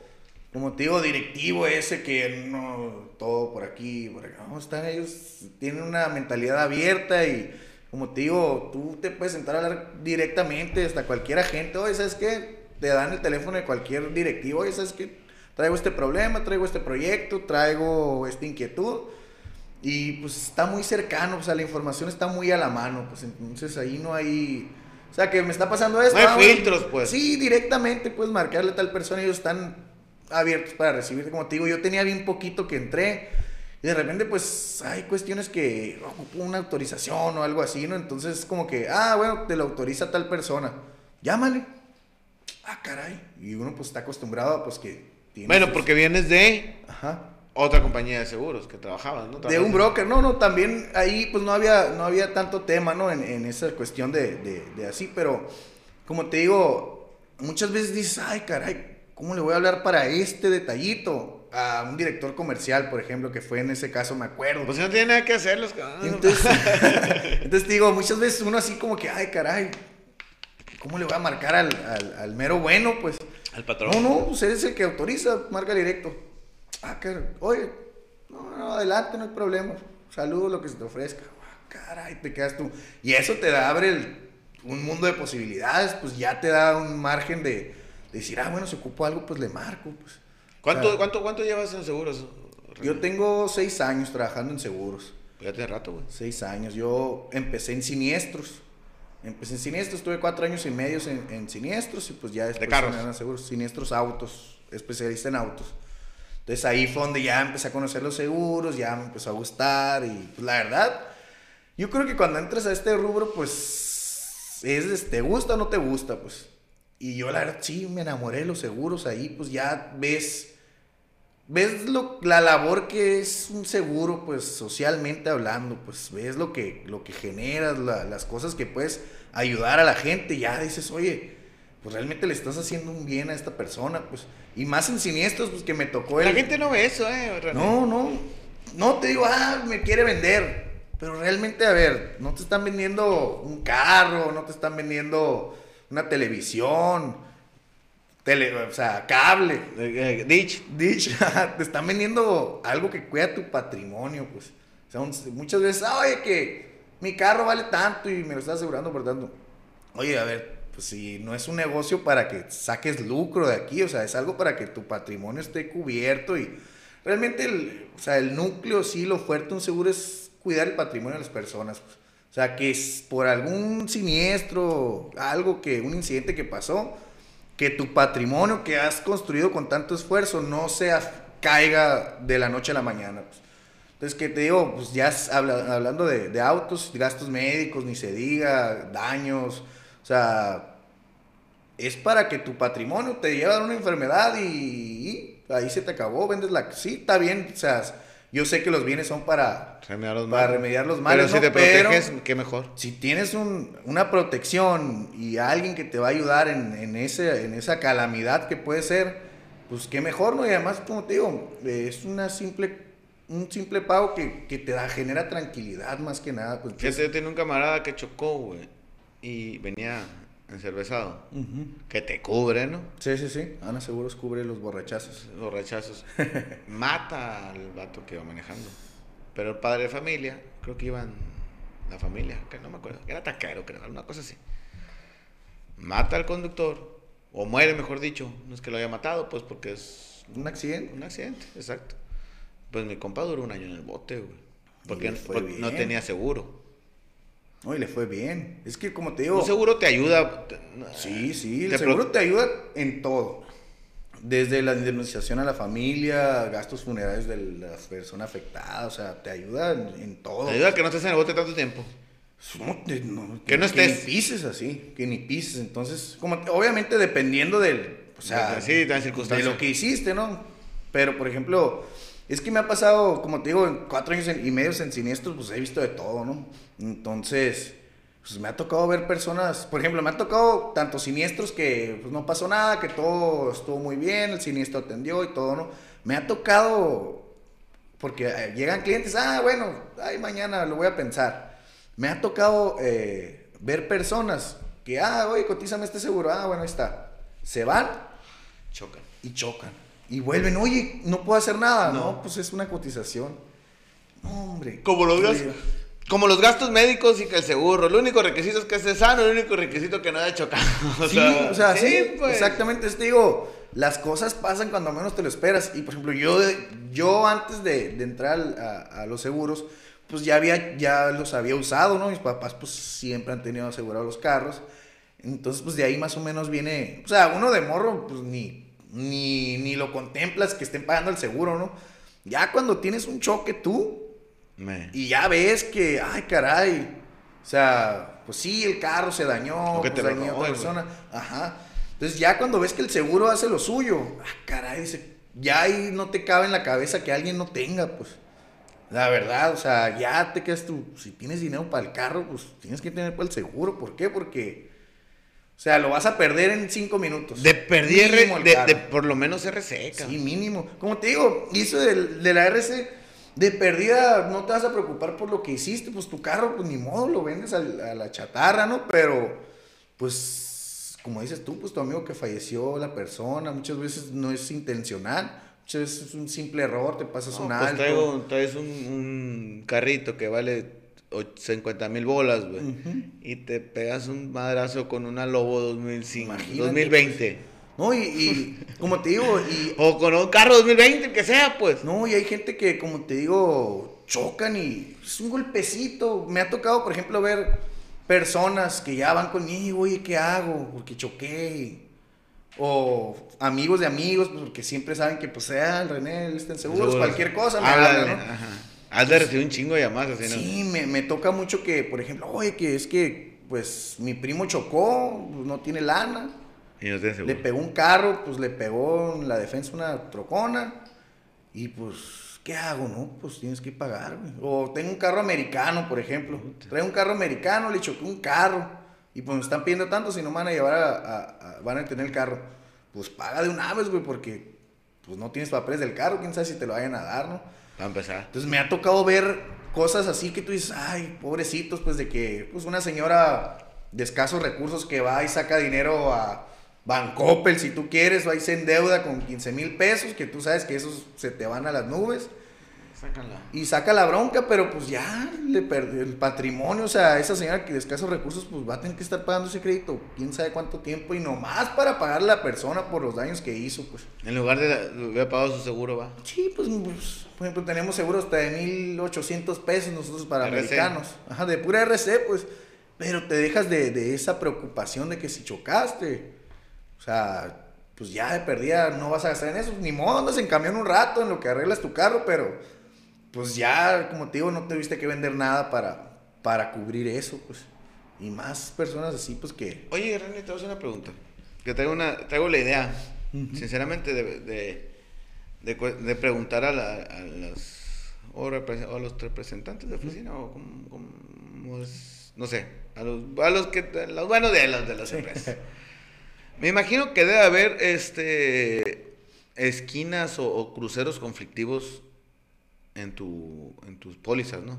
como te digo, directivo ese que no, todo por aquí, por acá. No, están ellos, tienen una mentalidad abierta y, como te digo, tú te puedes sentar a hablar directamente hasta cualquier agente. Oye, ¿sabes qué? Te dan el teléfono de cualquier directivo. Oye, ¿sabes qué? Traigo este problema, traigo este proyecto, traigo esta inquietud. Y pues está muy cercano, o sea, la información está muy a la mano, pues entonces ahí no hay... O sea, que me está pasando esto. No hay ah, filtros, pues. Sí, directamente puedes marcarle a tal persona, ellos están abiertos para recibirte. Como te digo, yo tenía bien poquito que entré y de repente pues hay cuestiones que ocupo una autorización o algo así, ¿no? Entonces como que, ah, bueno, te lo autoriza tal persona, llámale. Ah, caray. Y uno pues está acostumbrado a pues que... Bueno, sus- porque vienes de Ajá otra compañía de seguros que trabajabas, ¿no? de un broker. No, no, también ahí pues no había, no había tanto tema, ¿no? En, en esa cuestión de, de, de así, pero como te digo, muchas veces dices, ay, caray, ¿cómo le voy a hablar para este detallito? A un director comercial, por ejemplo, que fue en ese caso, me acuerdo. Pues no tiene nada que hacer los. Entonces, entonces te digo, muchas veces uno así como que, ay, caray, ¿cómo le voy a marcar al, al, al mero bueno? Pues, Al patrón. no, no, pues eres el que autoriza, marca directo. Ah, caray, oye, no, no, adelante, no hay problema. Saludos, lo que se te ofrezca. Ah, caray, te quedas tú. Y eso te da, abre el- un mundo de posibilidades, pues ya te da un margen de, de decir, ah, bueno, si ocupo algo, pues le marco. Pues. ¿Cuánto, O sea, cuánto, ¿Cuánto llevas en seguros? Yo tengo seis años trabajando en seguros. Ya tiene rato, güey. Seis años. Yo empecé en siniestros. Empecé en siniestros, tuve cuatro años y medio en, en siniestros y pues ya después carros? en seguros, siniestros autos, especialista en autos. Entonces ahí fue donde ya empecé a conocer los seguros, ya me empezó a gustar y pues la verdad, yo creo que cuando entras a este rubro pues es, ¿te gusta o no te gusta? Pues. Y yo la verdad sí me enamoré de los seguros ahí, pues ya ves ves lo, la labor que es un seguro, pues socialmente hablando, pues ves lo que, lo que generas, la- las cosas que puedes ayudar a la gente, ya dices, oye, pues realmente le estás haciendo un bien a esta persona, pues, y más en siniestros, pues que me tocó La el- gente no ve eso, ¿eh? René? No, no, no te digo, ah, me quiere vender, pero realmente, a ver, no te están vendiendo un carro, no te están vendiendo una televisión, tele, o sea, cable. Eh, eh, Ditch. Dish, te están vendiendo algo que cuida tu patrimonio, pues. O sea, un- muchas veces, "Ah, oye, que mi carro vale tanto y me lo estás asegurando por tanto. Oye, a ver, pues si no es un negocio para que saques lucro de aquí, o sea, es algo para que tu patrimonio esté cubierto y realmente, el, o sea, el núcleo, sí, lo fuerte de un seguro es cuidar el patrimonio de las personas, pues. O sea, que es por algún siniestro, algo que, un incidente que pasó, que tu patrimonio que has construido con tanto esfuerzo no se caiga de la noche a la mañana. pues. Entonces, que te digo, pues ya habla- hablando de, de autos, gastos médicos, ni se diga, daños, o sea, es para que tu patrimonio te lleve a una enfermedad y, y ahí se te acabó, vendes la... Sí, está bien, o sea, yo sé que los bienes son para, Remediar los para males. remediar los Pero males, si ¿no? te Pero- proteges, qué mejor. si tienes un- una protección y alguien que te va a ayudar en, en ese, en esa calamidad que puede ser, pues qué mejor, ¿no? Y además, como te digo, es una simple, un simple pago que, que te da, genera tranquilidad más que nada. Pues, Fíjate, yo tenía un camarada que chocó, güey, y venía encervezado. Ujú. Que te cubre, ¿no? Sí, sí, sí. Ana Seguros cubre los borrachazos. Los rechazos. Mata al vato que iba manejando. Pero el padre de familia, creo que iban la familia, que no me acuerdo, era taquero, creo, una cosa así. Mata al conductor, o muere, mejor dicho. No es que lo haya matado, pues porque es Un accidente. un accidente, exacto. Pues mi compa duró un año en el bote, güey. Porque, no tenía seguro. No, y le fue bien. Es que como te digo. Un seguro te ayuda. Sí, sí, el seguro te ayuda en todo. Desde la indemnización a la familia, gastos funerarios de la persona afectada, o sea, te ayuda en, todo. Te ayuda a que no estés en el bote tanto tiempo. No, te- no, Que no ni estés. pises así, que ni pises. Entonces, como que, obviamente dependiendo del, o sea, Sí, de las de lo que hiciste, ¿no? Pero, por ejemplo, es que me ha pasado, como te digo, en cuatro años y medio en siniestros, pues he visto de todo, ¿no? Entonces, pues me ha tocado ver personas, por ejemplo, me ha tocado tanto siniestros que pues, no pasó nada, que todo estuvo muy bien, el siniestro atendió y todo, ¿no? Me ha tocado, porque eh, llegan clientes, ah, bueno, ay, mañana lo voy a pensar. Me ha tocado eh, ver personas que, ah, oye, cotízame este seguro, ah, bueno, ahí está. Se van Chocan. y chocan. Y vuelven, oye, no puedo hacer nada. No. No, pues es una cotización. No, hombre. Como los, ¿qué gastos, le digo? como los gastos médicos y que el seguro. El único requisito es que esté sano, el único requisito que no haya chocado. O Sí, o sea, sí, pues. exactamente. Te digo, las cosas pasan cuando menos te lo esperas. Y por ejemplo, yo, yo antes de, de entrar a, a los seguros, pues ya, había, ya los había usado, ¿no? Mis papás, pues siempre han tenido asegurados los carros. Entonces, pues de ahí más o menos viene. O sea, uno de morro, pues ni, ni, ni lo contemplas que estén pagando el seguro, ¿no? Ya cuando tienes un choque tú, Me. y ya ves que, ay, caray. O sea, pues sí, el carro se dañó, O que pues te dañó a otra persona. Ajá. Entonces ya cuando ves que el seguro hace lo suyo, ah, caray, ya ahí no te cabe en la cabeza que alguien no tenga, pues. La verdad, o sea, ya te quedas tú, si tienes dinero para el carro, pues tienes que tener para el seguro. ¿Por qué? Porque, o sea, lo vas a perder en cinco minutos. De perder, de, de por lo menos RC, Sí, mínimo. Como te digo, eso del- de, la RC, de perdida, no te vas a preocupar por lo que hiciste, pues tu carro, pues ni modo, lo vendes al- a, la chatarra, ¿no? Pero, pues, como dices tú, pues tu amigo que falleció, la persona, muchas veces no es intencional, muchas veces es un simple error, te pasas No, un pues alto. traigo, traes un, un carrito que vale 50 mil bolas, güey. Y te pegas un madrazo con una Lobo 2005, Imagínate, 2020. No, y, y como te digo, y O con un carro 2020, el que sea, pues. No, y hay gente que, como te digo, chocan y es un golpecito. Me ha tocado, por ejemplo, ver personas que ya van conmigo, oye, ¿qué hago? Porque choqué. O amigos de amigos, pues, porque siempre saben que, pues, sea el René, en seguros, cualquier cosa, me hablan, ¿no? ajá. Has de recibir un chingo de llamadas así, ¿no? Sí, me, me toca mucho que, por ejemplo, oye, que es que, pues, mi primo chocó, pues, no tiene lana. Y no tienes seguro. Le pegó un carro, pues le pegó en la defensa una trocona. Y pues, ¿qué hago, no? Pues tienes que pagar, güey. O tengo un carro americano, por ejemplo. Trae un carro americano, le chocó un carro. Y pues me están pidiendo tanto, si no me van a llevar a, a- a- van a tener el carro. Pues paga de una vez, güey, porque pues no tienes papeles del carro, quién sabe si te lo vayan a dar, ¿no? Entonces me ha tocado ver cosas así que tú dices, ay, pobrecitos, pues de que, pues una señora de escasos recursos que va y saca dinero a Bancoppel, si tú quieres, va y se endeuda con 15 mil pesos, que tú sabes que esos se te van a las nubes, Sácala. y saca la bronca, pero pues ya le perdió el patrimonio, o sea, esa señora que de escasos recursos, pues va a tener que estar pagando ese crédito, quién sabe cuánto tiempo, y nomás para pagar a la persona por los daños que hizo, pues. En lugar de haber pagado su seguro, va. Sí, pues, pues, por ejemplo, tenemos seguros hasta de 1800 pesos nosotros para RC. americanos. Ajá, de pura RC, pues. Pero te dejas de, de esa preocupación de que si chocaste, o sea, pues ya de perdida no vas a gastar en eso. Ni modo, andas en camión un rato en lo que arreglas tu carro, pero pues ya, como te digo, no tuviste que vender nada para, para cubrir eso, pues. Y más personas así, pues que. Oye, René, te voy a hacer una pregunta. Que traigo, una, traigo la idea, sinceramente, de, de, de preguntar a, la- a las, o, a los representantes de oficina, o como, como es, no sé, a los, a los, que, a los buenos de las, de las empresas. Me imagino que debe haber este esquinas o, cruceros conflictivos en, tu, en tus pólizas, ¿no?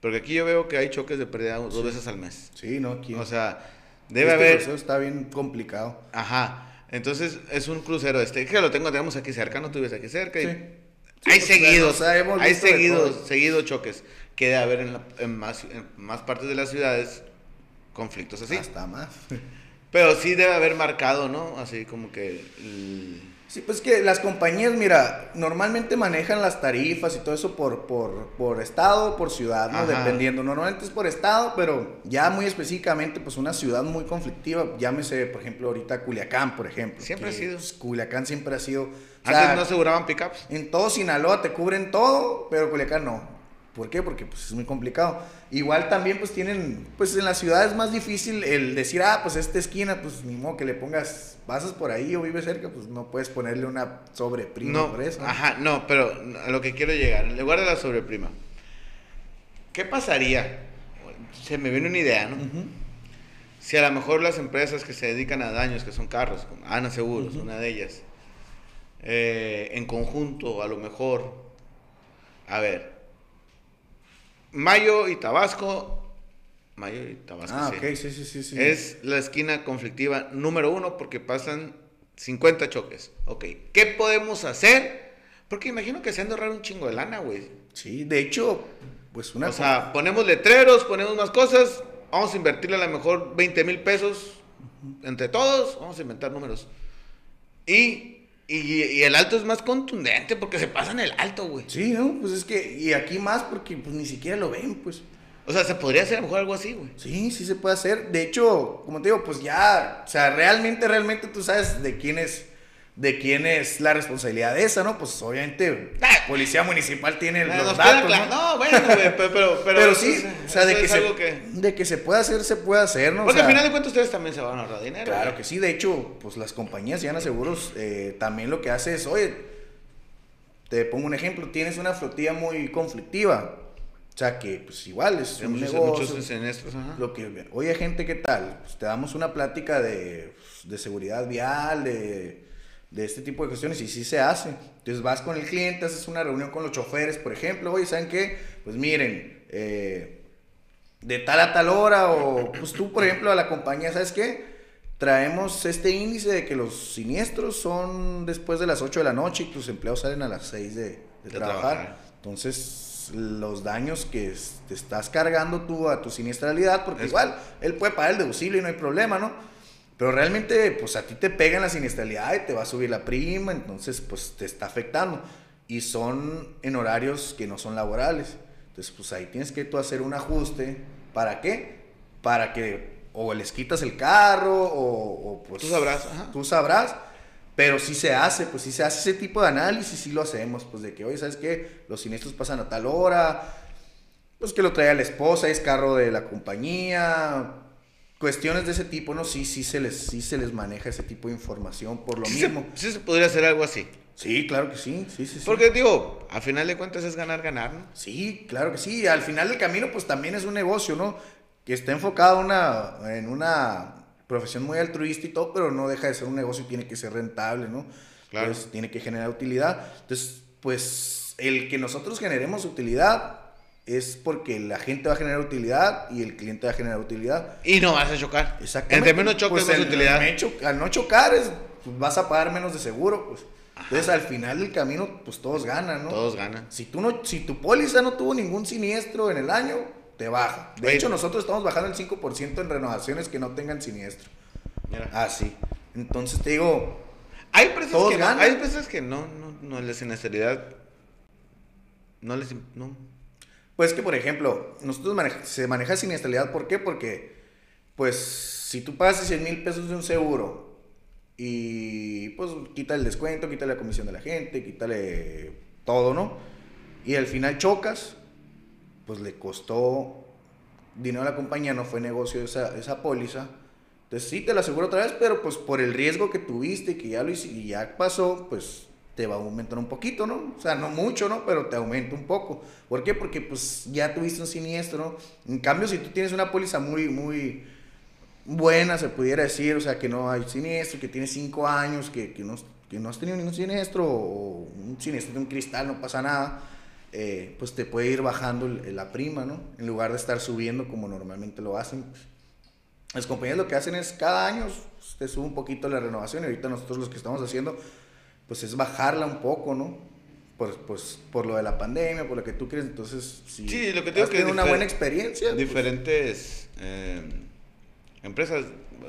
Porque aquí yo veo que hay choques de pérdida dos veces al mes. Sí, no, aquí. O sea, debe este haber. Eso está bien complicado. Ajá. Entonces es un crucero este que lo tengo, tenemos aquí cerca, no tuvies aquí cerca. Y... hay pues, seguidos, hay seguidos, seguidos choques que debe haber en, más, en más partes de las ciudades conflictos así. Hasta más. Pero sí debe haber marcado, ¿no? Así como que... Sí, pues que las compañías, mira, normalmente manejan las tarifas y todo eso por, por, por estado, por ciudad, ¿no? Dependiendo. Normalmente es por estado, pero ya muy específicamente, pues una ciudad muy conflictiva, llámese, por ejemplo, ahorita Culiacán, por ejemplo. Siempre ha sido. Pues, Culiacán siempre ha sido... Antes no aseguraban pickups. En todo Sinaloa te cubren todo, pero Culiacán no. ¿Por qué? Porque pues es muy complicado. Igual también pues tienen, pues en la ciudad es más difícil el decir, ah, pues esta esquina, pues ni modo que le pongas, pasas por ahí o vives cerca, pues no puedes ponerle una sobreprima no, por eso. Ajá, no, pero a lo que quiero llegar, en lugar de la sobreprima, ¿qué pasaría? Se me viene una idea, ¿no? Si a lo mejor las empresas que se dedican a daños, que son carros, como Ana Seguros, una de ellas, eh, en conjunto, a lo mejor, a ver, Mayo y Tabasco. Mayo y Tabasco. Ah, ok, sí, sí, sí, sí. Es la esquina conflictiva número uno porque pasan 50 choques. Ok, ¿qué podemos hacer? Porque imagino que se han de ahorrar un chingo de lana, güey. Sí, de hecho, pues una. O sea, ponemos letreros, ponemos más cosas. Vamos a invertirle a lo mejor 20 mil pesos entre todos. Vamos a inventar números. Y y, el alto es más contundente porque se pasan el alto, güey. Sí, ¿no? Pues es que, y aquí más porque pues ni siquiera lo ven, pues. O sea, se podría hacer a lo mejor algo así, güey. Sí, sí se puede hacer. De hecho, como te digo, pues ya, o sea, realmente, realmente tú sabes de quién es de quién es la responsabilidad de esa, ¿no? Pues obviamente la ah. policía municipal tiene los datos, ¿no? ¿no? bueno, pero, pero, pero, sí, o sea, de que, se, de que se puede hacer, se puede hacer, ¿no? Porque al final de cuentas ustedes también se van a ahorrar dinero. Claro que sí, de hecho, pues las compañías ya seguros eh, también lo que hace es, oye, te pongo un ejemplo, tienes una flotilla muy conflictiva, o sea que, pues igual es un muchos, negocio. Muchos ajá. Lo que, oye, gente, ¿qué tal? Pues te damos una plática de, de seguridad vial, de de este tipo de cuestiones y sí se hace. Entonces vas con el cliente, haces una reunión con los choferes, por ejemplo, oye, ¿saben qué? Pues miren, eh, de tal a tal hora o pues tú, por ejemplo, a la compañía, ¿sabes qué? Traemos este índice de que los siniestros son después de las 8 de la noche y tus empleados salen a las 6 de, trabajar. Entonces, los daños que te estás cargando tú a tu siniestralidad, porque igual él puede pagar el deducible y no hay problema, ¿no? Pero realmente, pues a ti te pega en la siniestralidad y te va a subir la prima, entonces, pues te está afectando. Y son en horarios que no son laborales. Entonces, pues ahí tienes que tú hacer un ajuste. ¿Para qué? Para que o les quitas el carro o, pues... Tú sabrás. Tú sabrás. Pero sí se hace, pues sí se hace ese tipo de análisis, sí lo hacemos, pues de que, oye, ¿sabes qué? Los siniestros pasan a tal hora, pues que lo trae la esposa, es carro de la compañía, cuestiones de ese tipo, ¿no? Sí, sí se les, sí se les maneja ese tipo de información por lo mismo. sí se podría hacer algo así. Sí, claro que sí, sí, sí, Porque digo, al final de cuentas es ganar, ganar, ¿no? Sí, claro que sí. Al final del camino, pues también es un negocio, ¿no? Que está enfocado una, en una profesión muy altruista y todo, pero no deja de ser un negocio y tiene que ser rentable, ¿no? Claro. tiene que generar utilidad. Entonces, pues el que nosotros generemos utilidad es porque la gente va a generar utilidad y el cliente va a generar utilidad. Y no vas a chocar. Exactamente. Entre menos choques, pues más utilidad. al no chocar, es, pues, vas a pagar menos de seguro, pues. Entonces, al final del camino, pues todos ganan, ¿no? Todos ganan. Si, tú no, si tu póliza no tuvo ningún siniestro en el año, te baja. De hecho, nosotros estamos bajando el 5% en renovaciones que no tengan siniestro. Mira. Ah, sí. Entonces, te digo... Hay empresas, que, no, hay empresas que no, no, no, la siniestralidad no les... No, pues que, por ejemplo, nosotros se maneja siniestralidad, ¿por qué? Porque, pues, si tú pagas 100 mil pesos de un seguro y, pues, quita el descuento, quita la comisión de la gente, quítale todo, ¿no? Y al final chocas, pues le costó dinero a la compañía, no fue negocio esa, esa póliza. Entonces sí te la aseguro otra vez, pero pues por el riesgo que tuviste, que ya lo y ya pasó, pues te va a aumentar un poquito, ¿no? O sea, no mucho, ¿no? Pero te aumenta un poco. ¿Por qué? Porque pues ya tuviste un siniestro, ¿no? En cambio, si tú tienes una póliza muy, muy buena, se pudiera decir, o sea, que no hay siniestro, que tiene cinco años, que, que, no, que no has tenido ningún siniestro o un siniestro de un cristal, no pasa nada, eh, pues te puede ir bajando la prima, ¿no? En lugar de estar subiendo como normalmente lo hacen. Pues. Las compañías lo que hacen es cada año pues, te sube un poquito la renovación y ahorita nosotros lo que estamos haciendo pues es bajarla un poco, ¿no? Por, pues, por lo de la pandemia, por lo que tú crees, entonces si sí, lo que tengo que una buena experiencia. Pues. Diferentes eh, empresas,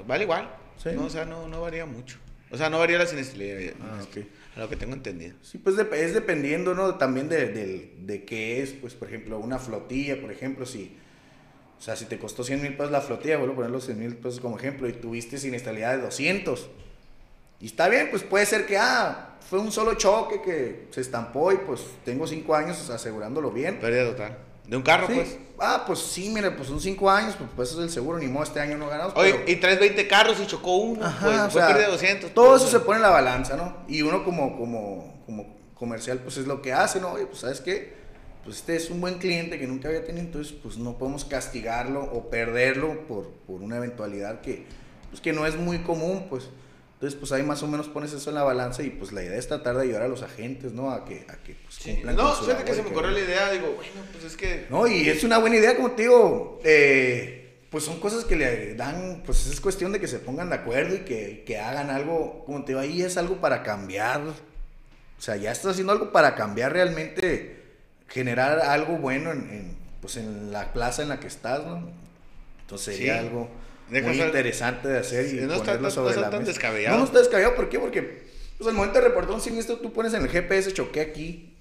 vale igual, ¿no? o sea, no, no varía mucho. O sea, no varía la siniestralidad. Ah, okay. A lo que tengo entendido. Sí, pues es dependiendo, ¿no? También de, de, de, qué es, pues, por ejemplo, una flotilla, por ejemplo, si... O sea, si te costó 100 mil pesos la flotilla, vuelvo a poner los 100 mil pesos como ejemplo, y tuviste siniestralidad de 200. Y está bien, pues puede ser que, ah, fue un solo choque que se estampó y pues tengo 5 años asegurándolo bien. Pérdida total. ¿De un carro, pues? Ah, pues sí, mira, pues son cinco años, pues, pues eso es el seguro, ni modo, este año no ganamos. Oye, y traes 20 carros y chocó uno, Ajá, pues, fue pérdida de 200. Todo pues, eso se pone en la balanza, ¿no? Y uno como, como, como comercial, pues es lo que hace, ¿no? Oye, pues ¿sabes qué? Pues este es un buen cliente que nunca había tenido, entonces pues no podemos castigarlo o perderlo por, por una eventualidad que, pues, que no es muy común, pues. Entonces, pues ahí más o menos pones eso en la balanza y pues la idea es tratar de ayudar a los agentes, ¿no? A que, a que pues, cumplan No, fíjate que se me ocurrió la idea, digo, bueno, pues es que... No, y es una buena idea, como te digo, eh, pues son cosas que le dan, pues es cuestión de que se pongan de acuerdo y que, que hagan algo, como te digo, ahí es algo para cambiar, o sea, ya estás haciendo algo para cambiar realmente, generar algo bueno en, pues en la plaza en la que estás, ¿no? Entonces sería algo muy interesante de hacer y no ponerlo está, sobre no la tan descabellado. No, no está descabellado, ¿por qué? Porque pues al momento de reportar un siniestro tú pones en el GPS choqué aquí.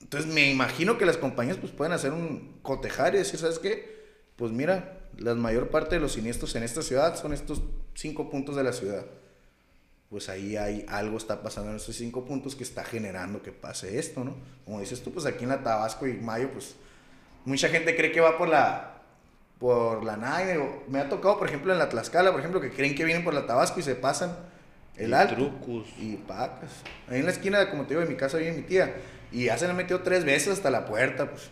Entonces me imagino que las compañías pues pueden hacer un cotejar y decir, ¿sabes qué? Pues mira, la mayor parte de los siniestros en esta ciudad son estos cinco puntos de la ciudad. Pues ahí hay algo está pasando en esos cinco puntos que está generando que pase esto, ¿no? Como dices tú, pues aquí en la Tabasco y Mayo, pues mucha gente cree que va por la por la Nine. Me ha tocado, por ejemplo, en la Tlaxcala, por ejemplo, que creen que vienen por la Tabasco y se pasan el y alto. Trucos. Y pacas. Ahí en la esquina, como te digo, de mi casa vive mi tía. Y ya se le metió tres veces hasta la puerta, pues.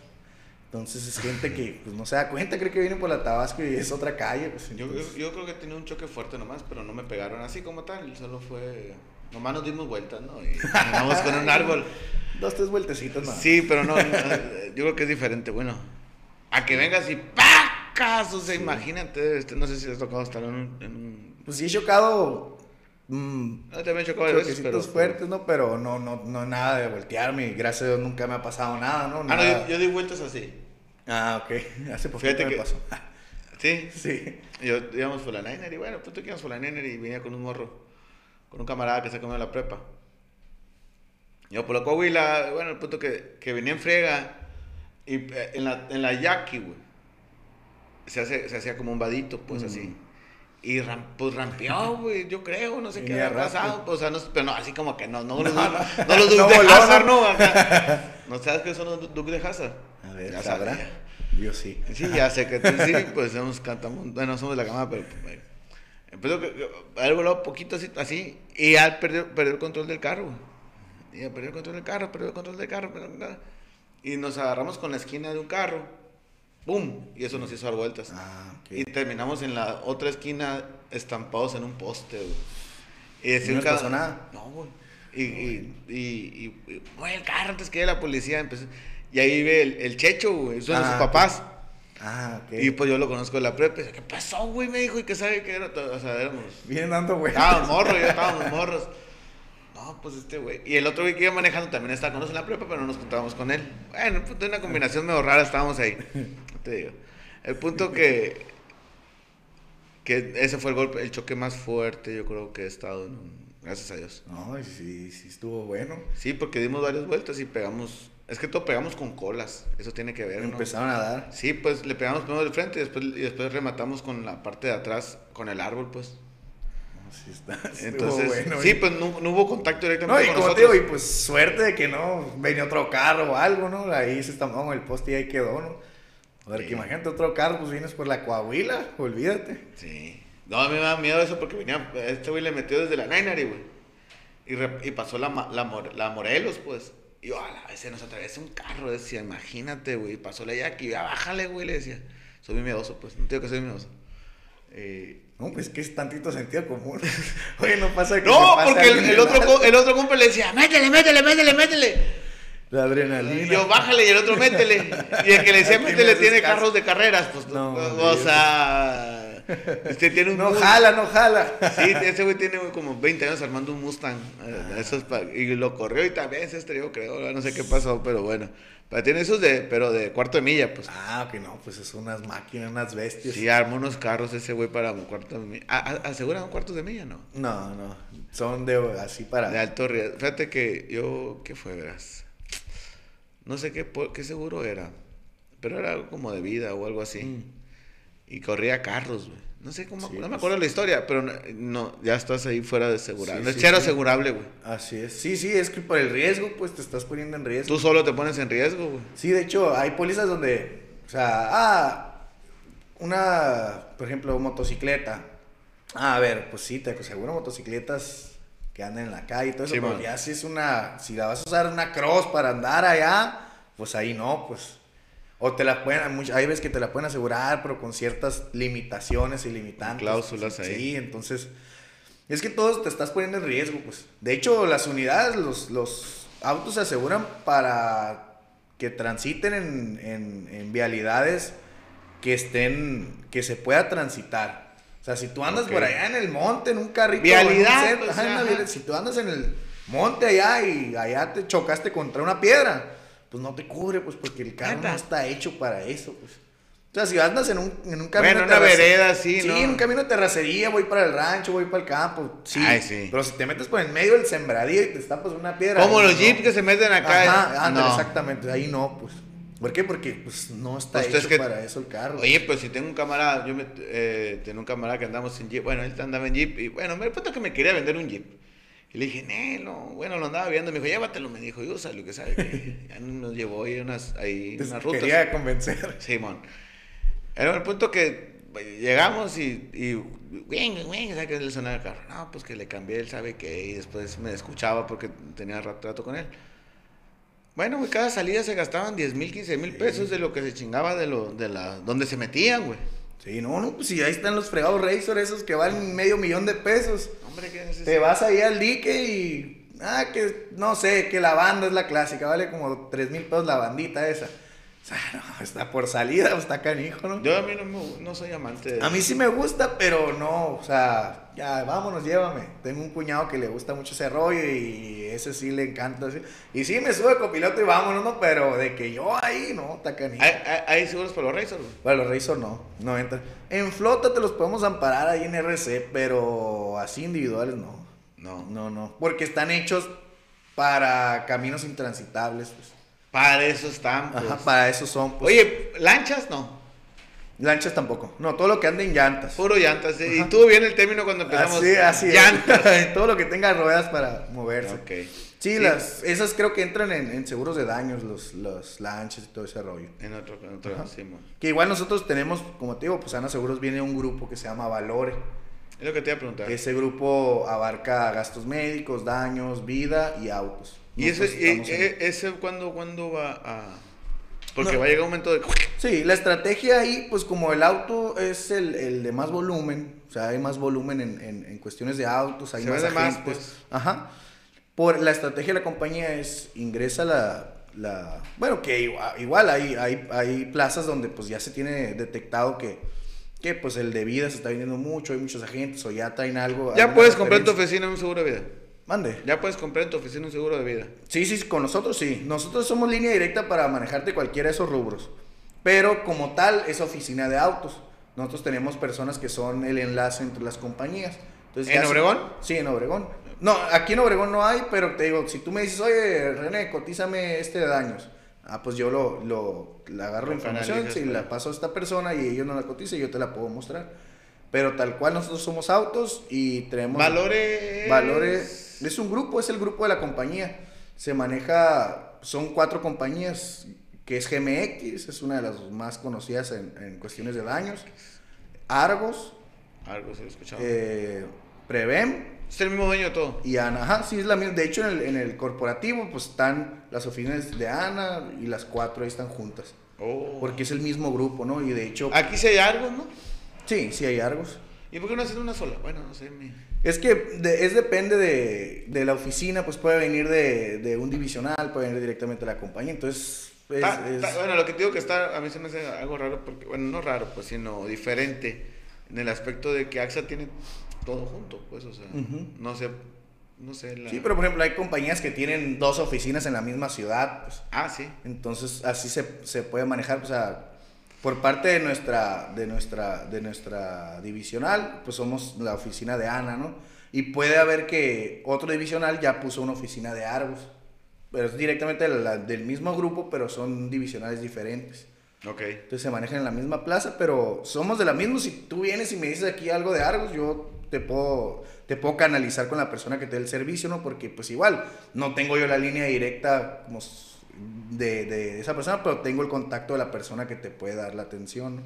Entonces es gente que pues, no se da cuenta, cree que vienen por la Tabasco y es otra calle. Pues, yo, yo, creo que tenía un choque fuerte nomás, pero no me pegaron así como tal. Solo fue. Nomás nos dimos vueltas, ¿no? Y vamos con un árbol. Dos, tres vueltecitas más. Sí, pero no, yo creo que es diferente. Bueno, a que vengas y ¡pa! O sea, imagínate, este, no sé si has tocado estar en un, Pues sí he chocado... Mmm, no, también he chocado veces, pero... fuertes, ¿no? Pero no, no, no nada de voltearme, gracias a Dios nunca me ha pasado nada, ¿no? Ah, no, yo, yo, di vueltas así. Ah, ok, hace poquito Fíjate me que... pasó. ¿Sí? Sí. Yo íbamos por la Niner y bueno, pues tú que íbamos por la Niner y venía con un morro, con un camarada que se comió la prepa. Yo por la Coahuila, bueno, el punto que, que venía en frega y eh, en la, en la Yaqui, güey se, hace, se hacía como un vadito, pues así. Y pues rampeó, güey, yo creo, no sé qué había pasado. Pues, o sea, no, pero no, así como que no, no, no, no, no los Duke de Hazard, no. ¿No sabes qué son los Duke de Hazard? A ver, ya sabrá. Yo sí. Sí, ya sé que tú sí, pues somos, cantamos, bueno, somos de la cama, pero pues, empezó a haber volado poquito así, así y ya perdió, perdió el control del carro. Y perdió el control del carro, perdió el control del carro, y nos agarramos con la esquina de un carro ¡Bum! Y eso nos hizo dar vueltas. Ah, Y terminamos en la otra esquina estampados en un poste, güey. Y decir, ¿No pasó nada? No, güey. Y, y, y, y, el carro antes que la policía. Empezó, y ahí ve el, el Checho, güey. Son sus ah, papás. Ah, ok. Y pues yo lo conozco de la prepa. ¿Qué pasó, güey? Me dijo, ¿y qué sabe que era? O sea, éramos. Vienen dando, güey. Estábamos morros, ya estábamos morros. No, pues este güey. Y el otro güey que iba manejando también estaba con nosotros en la prepa, pero no nos contábamos con él. Bueno, pues de una combinación medio rara estábamos ahí. El punto que, que ese fue el golpe, el choque más fuerte, yo creo que he estado, gracias a Dios. No, sí, sí estuvo bueno. Sí, porque dimos varias vueltas y pegamos, es que todo pegamos con colas, eso tiene que ver. Empezaron a dar. Sí, pues le pegamos primero de frente y después, y después rematamos con la parte de atrás, con el árbol, pues. Sí, está, Entonces, bueno, sí, pues no, hubo contacto directamente no, y como digo, y pues suerte de que no venía otro carro o algo, ¿no? Ahí se estampó el poste y ahí quedó, ¿no? A ver, que imagínate otro carro, pues vienes por la Coahuila, olvídate. Sí. No, a mí me da miedo eso porque venía, este güey le metió desde la Nainari, güey. Y, y, pasó la, la, la, Morelos, pues. Y yo, a la vez se nos atravesó un carro, decía, imagínate, güey. Pasó la Jackie, ya bájale, güey, le decía. Soy muy miedoso, pues. No tengo que soy miedoso. Eh, no, pues que es tantito sentido común. Oye, no pasa que. No, porque el, otro, el otro compa le decía, métele, métele, métele, métele. La adrenalina. Y yo, bájale y el otro métele. Y el que le decía métele tiene carros de carreras. Pues no. O sea. Este tiene un no jala, no jala. Sí, ese güey tiene como 20 años armando un Mustang. Ah. y lo corrió y también se estrelló, creo. No sé qué pasó, pero bueno. Pero tiene esos de, pero de cuarto de milla, pues. Ah, ok, no, pues es unas máquinas, unas bestias. Sí, armó unos carros ese güey para un cuarto de milla. ¿Aseguran un cuarto de milla, no? No, no. Son de así para. De alto riesgo. Fíjate que yo, ¿qué fue, verás? No sé qué, qué seguro era. Pero era algo como de vida o algo así. Mm. Y corría carros, güey. No sé cómo, no me pues. acuerdo la historia, pero no, ya estás ahí fuera de asegurable. no es chero asegurable, güey. Así es. Sí, sí, es que por el riesgo, pues te estás poniendo en riesgo. Tú solo te pones en riesgo, güey. Sí, de hecho, hay pólizas donde, o sea, ah, una, por ejemplo, motocicleta. Ah, a ver, pues sí, te aseguro motocicletas que andan en la calle y todo eso, pero ya si es una, si la vas a usar una cross para andar allá, pues ahí no, pues o te la pueden, hay veces que te la pueden asegurar, pero con ciertas limitaciones y limitantes. Cláusulas ahí. Sí, entonces, es que todos te estás poniendo en riesgo, pues. De hecho, las unidades, los, los autos se aseguran para que transiten en, en, vialidades que estén, que se pueda transitar. O sea, si tú andas por allá en el monte, en un carrito. Vialidad. Pues, si tú andas en el monte allá y allá te chocaste contra una piedra pues no te cubre, pues porque el carro no está hecho para eso, pues. O sea, si andas en un, en un camino. Bueno, una vereda, sí, Sí, en un camino de terracería, voy para el rancho, voy para el campo. Sí. Ay, sí. Pero si te metes por en medio del sembradío y te tapas una piedra. Como los jeeps que se meten acá. Ajá, ¿eh? exactamente. Ahí no, pues. ¿Por qué? Porque pues no está pues, hecho para eso el carro. Oye, pues si tengo un camarada, yo me, eh, tengo un camarada que andamos en jeep. Bueno, él andaba en jeep y bueno, me punto que me quería vender un jeep. Y le dije, no, bueno, lo andaba viendo. Me dijo, llévatelo. Me dijo, yo lo que sabe. Que ya nos llevó ahí unas, ahí, unas rutas. Quería convencer. Simón. Era el punto que llegamos y, y güey, güey, ¿sabes qué le sonaba el carro? No, pues que le cambié, él sabe que, y después me escuchaba porque tenía trato con él. Bueno, güey, cada salida se gastaban 10 mil, 15 mil pesos de lo que se chingaba de lo, de la, donde se metían, güey. Sí, no, no, pues si ahí están los fregados Razor esos que valen medio millón de pesos. Hombre, ¿qué es Te vas ahí al dique y. Ah, que no sé, que la banda es la clásica, vale como 3 mil pesos la bandita esa. Sea, no, está por salida, está canijo, ¿no? Yo a mí no, no soy amante de... A mí sí me gusta, pero no, o sea, ya, vámonos, llévame. Tengo un cuñado que le gusta mucho ese rollo y ese sí le encanta. Y sí, me sube copiloto y vámonos, ¿no? Pero de que yo ahí, no, está canijo. ¿Hay, hay, seguros para los Razor? Para los Razor no, no entra. En flota te los podemos amparar ahí en RC, pero así individuales no. No. No, no. Porque están hechos para caminos intransitables, pues. Para eso están. Pues. Ajá, para eso son. Pues. Oye, lanchas no. Lanchas tampoco. No, todo lo que ande en llantas. Puro llantas. Y tuvo bien el término cuando empezamos. Así, así. Llantas. todo lo que tenga ruedas para moverse. Ok. Sí, las, esas creo que entran en, seguros de daños, los, los, lanchas y todo ese rollo. En otro, en otro Que igual nosotros tenemos, como te digo, pues Ana Seguros viene un grupo que se llama Valore. Es lo que te iba a preguntar. Ese grupo abarca gastos médicos, daños, vida y autos. ¿Y ese, e, ese cuándo, va a...? Porque va a llegar un momento de... Sí, la estrategia ahí, pues como el auto es el, el de más volumen, o sea, hay más volumen en, en, en cuestiones de autos, hay más agentes. pues. Ajá. Por la estrategia de la compañía es ingresa la, la bueno, que igual, hay, hay, hay plazas donde pues ya se tiene detectado que, que pues el de vida se está vendiendo mucho, hay muchos agentes o ya traen algo. Ya puedes comprar tu oficina un seguro de vida. Mande. Ya puedes comprar en tu oficina un seguro de vida. Sí, sí, con nosotros sí. Nosotros somos línea directa para manejarte cualquiera de esos rubros. Pero como tal, es oficina de autos. Nosotros tenemos personas que son el enlace entre las compañías. Entonces, ¿En Obregón? Sí, en Obregón. No, aquí en Obregón no hay, pero te digo, si tú me dices, oye, René, cotízame este de daños. Ah, pues yo lo, lo le agarro la información, si la paso a esta persona y ellos no la cotizan, yo te la puedo mostrar. Pero tal cual nosotros somos autos y tenemos... Valores... Valores es un grupo, es el grupo de la compañía. Se maneja, son cuatro compañías, que es GMX, es una de las más conocidas en, cuestiones de daños. Argos. Argos, he escuchado. Eh, Prevem. Es el mismo dueño de todo. Y Ana, ajá, sí, es la misma. De hecho, en el, en el, corporativo, pues están las oficinas de Ana y las cuatro ahí están juntas. Oh. Porque es el mismo grupo, ¿no? Y de hecho. Aquí sí hay Argos, ¿no? Sí, sí hay Argos. ¿Y por qué no hacen una sola? Bueno, no sé. Mi... Es que de- es depende de, de la oficina, pues puede venir de, de un divisional, puede venir directamente de la compañía, entonces... es- Ta- es- ta- bueno, lo que te digo que está, a mí se me hace algo raro, porque, bueno, no raro, pues, sino diferente, en el aspecto de que AXA tiene todo junto, pues, o sea, no sé, no sé. La... Sí, pero por ejemplo hay compañías que tienen dos oficinas en la misma ciudad, pues, Ah, sí. entonces así se, se puede manejar, pues, a- por parte de nuestra, de, nuestra, de nuestra divisional, pues somos la oficina de Ana, ¿no? Y puede haber que otro divisional ya puso una oficina de Argos, pero es directamente la- del mismo grupo, pero son divisionales diferentes. Ok. Entonces se manejan en la misma plaza, pero somos de la misma. Si tú vienes y me dices aquí algo de Argos, yo te puedo, te puedo canalizar con la persona que te dé el servicio, ¿no? Porque pues igual, no tengo yo la línea directa como de, de esa persona, pero tengo el contacto de la persona que te puede dar la atención, ¿no?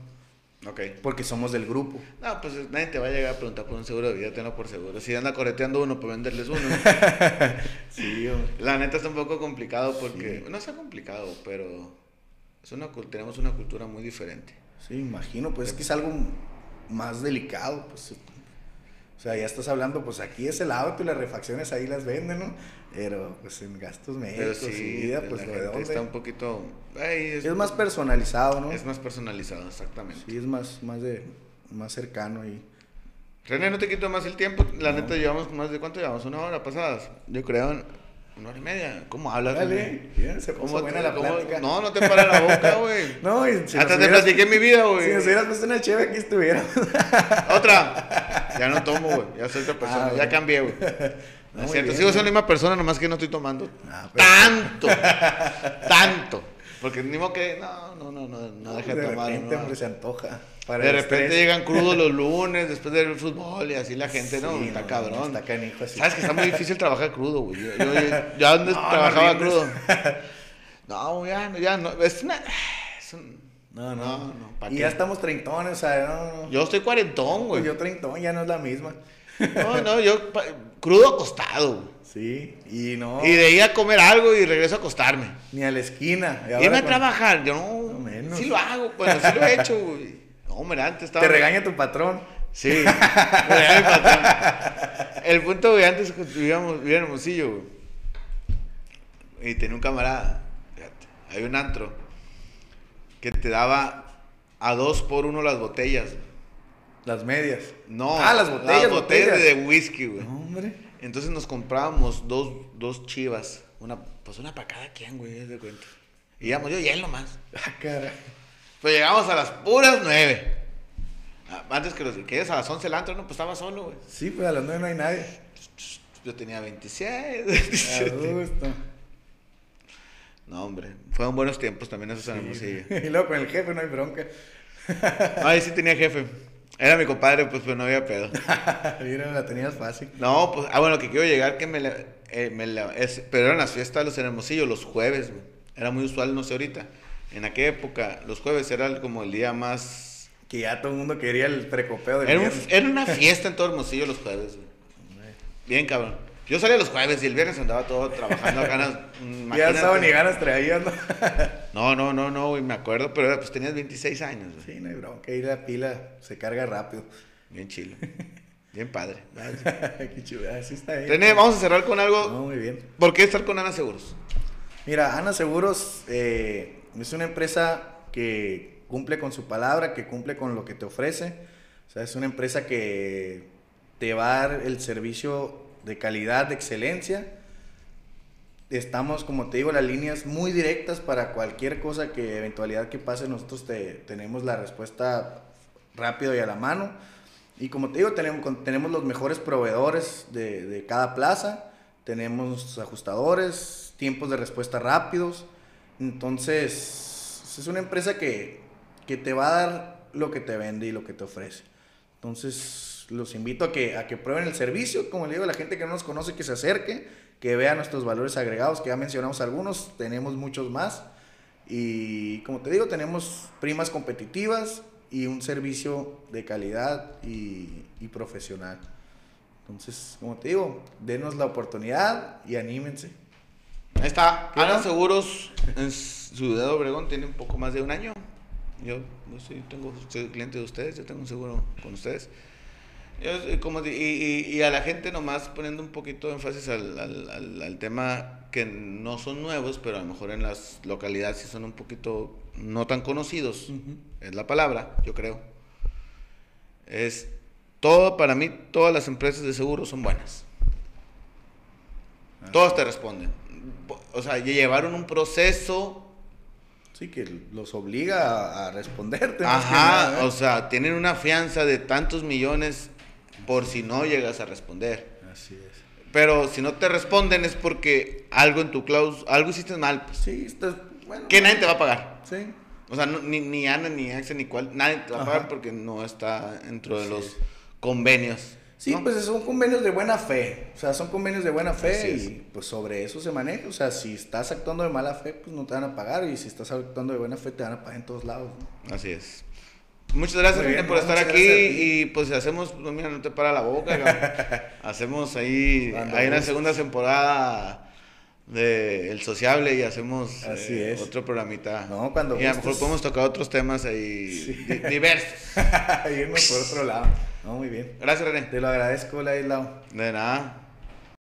Ok. Porque somos del grupo. No, pues nadie te va a llegar a preguntar por un seguro de vida, tenlo por seguro. Si anda correteando uno, pues venderles uno. Sí, hombre. La neta está un poco complicado porque, no está complicado, pero es una, tenemos una cultura muy diferente. Sí, imagino, pues es que es algo más delicado, pues. O sea, ya estás hablando, pues aquí es el auto y las refacciones ahí las venden, ¿no? Pero pues en gastos médicos sí, y vida, pues la lo de dónde. está un poquito... ay, Es más personalizado, ¿no? Es más personalizado, exactamente. Sí, es más, más de más cercano y René, no te quito más el tiempo. La No. neta, llevamos más de cuánto llevamos, una hora pasadas. Yo creo, una hora y media. ¿Cómo hablas? Dale, bien, se puso ¿Cómo buena la cómo-. No, no te para la boca, güey. No, y si Hasta te hubieras- platiqué mi vida, güey. Si nos hubieras puesto una cheve aquí estuviera. Otra. Ya no tomo, güey. Ya soy otra persona. Ah, ya cambié, güey. No es cierto. bien, Sigo siendo la misma persona, nomás que no estoy tomando. Ah, pero- Tanto. tanto. Porque ni modo que. No, no, no, no, no deja de de tomar. repente, no. se antoja. Para De repente estrés. llegan crudos los lunes después del fútbol y así la gente, ¿no? Está cabrón. Está canijo así. Sabes que está muy difícil trabajar crudo, güey. Yo, yo, yo- antes trabajaba crudo. No, ya, no, ya, no. Es una. Es un- No, No, no. no, ¿pa' y qué? ya estamos treintones, o sea, no, no. Yo estoy cuarentón, güey. Pues yo treintón ya no es la misma. No, no, yo crudo acostado. Sí, y no. Y de ir a comer algo y regreso a acostarme. Ni a la esquina. Y Irme a trabajar, yo no. No menos. Sí lo hago, bueno, sí lo he hecho, güey. No, hombre, antes estaba. Te regaña tu patrón. Sí, me regaña mi patrón. El punto, güey, antes vivíamos, vivía en Hermosillo, güey. Y tenía un camarada, fíjate, hay un antro que te daba a dos por uno las botellas. Las medias. No, Ah, las botellas, botellas. de whisky, güey. No, hombre. Entonces nos comprábamos dos, dos chivas, una, pues una para cada quien, güey, de cuenta. Y íbamos yo y él nomás. Ah, caray. Pues llegamos a las puras nueve. Ah, Antes que los que es a las once el antro, no, pues estaba solo, güey. Sí, pues a las nueve no hay nadie. Yo tenía 26. A 27. gusto. No, hombre, fueron buenos tiempos también esos en Hermosillo. y luego con el jefe no hay bronca. Ahí sí tenía jefe. Era mi compadre, pues, pero no había pedo. Mira, la tenías fácil. No, pues, ah, bueno, que quiero llegar que me, la- eh, me la- es- pero eran las fiestas de los en Hermosillo, los jueves, güey. Era muy usual, no sé ahorita. En aquella época, los jueves era como el día más... Que ya todo el mundo quería el precopeo del Era, un- era una fiesta en todo Hermosillo los jueves, güey. Bien, cabrón. Yo salía los jueves y el viernes andaba todo trabajando mm, Ya estaba ni ganas traías, ¿no? No, no, no, no, güey, me acuerdo, pero pues tenías 26 años, güey. Sí, no hay bronca. Ir la pila se carga rápido. Bien chilo. Bien padre. Qué chulo. Así está ahí. René, vamos a cerrar con algo. No, muy bien. ¿Por qué estar con Ana Seguros? Mira, Ana Seguros eh, es una empresa que cumple con su palabra, que cumple con lo que te ofrece. O sea, es una empresa que te va a dar el servicio de calidad, de excelencia. Estamos, como te digo, las líneas muy directas para cualquier cosa que, eventualidad que pase, nosotros te, tenemos la respuesta rápido y a la mano. Y como te digo, tenemos, tenemos los mejores proveedores de, de cada plaza, tenemos ajustadores, tiempos de respuesta rápidos. Entonces, es una empresa que, que te va a dar lo que te vende y lo que te ofrece. Entonces, los invito a que, a que prueben el servicio. Como le digo, a la gente que no nos conoce, que se acerque, que vea nuestros valores agregados, que ya mencionamos algunos, tenemos muchos más. Y como te digo, tenemos primas competitivas y un servicio de calidad y, y profesional. Entonces, como te digo, denos la oportunidad y anímense. Ahí está. ¿Qué Ana no? Seguros en Ciudad Obregón tiene un poco más de un año. Yo pues, sí, tengo, soy cliente de ustedes, yo tengo un seguro con ustedes. Yo, como, y, y, y, a la gente nomás poniendo un poquito de énfasis al, al, al, tema que no son nuevos, pero a lo mejor en las localidades sí son un poquito no tan conocidos, uh -huh. es la palabra, yo creo. Es todo, para mí, todas las empresas de seguro son buenas. Así Todas te responden. O sea, llevaron un proceso Sí, que los obliga a responderte. Ajá, nada, ¿eh? o sea, tienen una fianza de tantos millones por si no llegas a responder. Así es. Pero si no te responden es porque algo en tu cláusula, algo hiciste mal. Pues. Sí, estás, bueno. Que nadie te va a pagar. Sí. O sea, no, ni, ni Ana, ni Axel, ni cual, nadie te va a pagar porque no está dentro de los convenios. Sí, ¿no? pues son convenios de buena fe. O sea, son convenios de buena fe y pues sobre eso se maneja. O sea, si estás actuando de mala fe, pues no te van a pagar. Y si estás actuando de buena fe, te van a pagar en todos lados. ¿no? Así es. Muchas gracias bien, por estar aquí y pues hacemos, no, mira, no te para la boca, hacemos ahí, hay una segunda temporada de El Sociable y hacemos Así eh, es. otro programita. No, cuando y a lo mejor podemos tocar otros temas ahí Sí. di- diversos. Irnos por otro lado. No, muy bien. Gracias, René. Te lo agradezco, Laislao. De nada.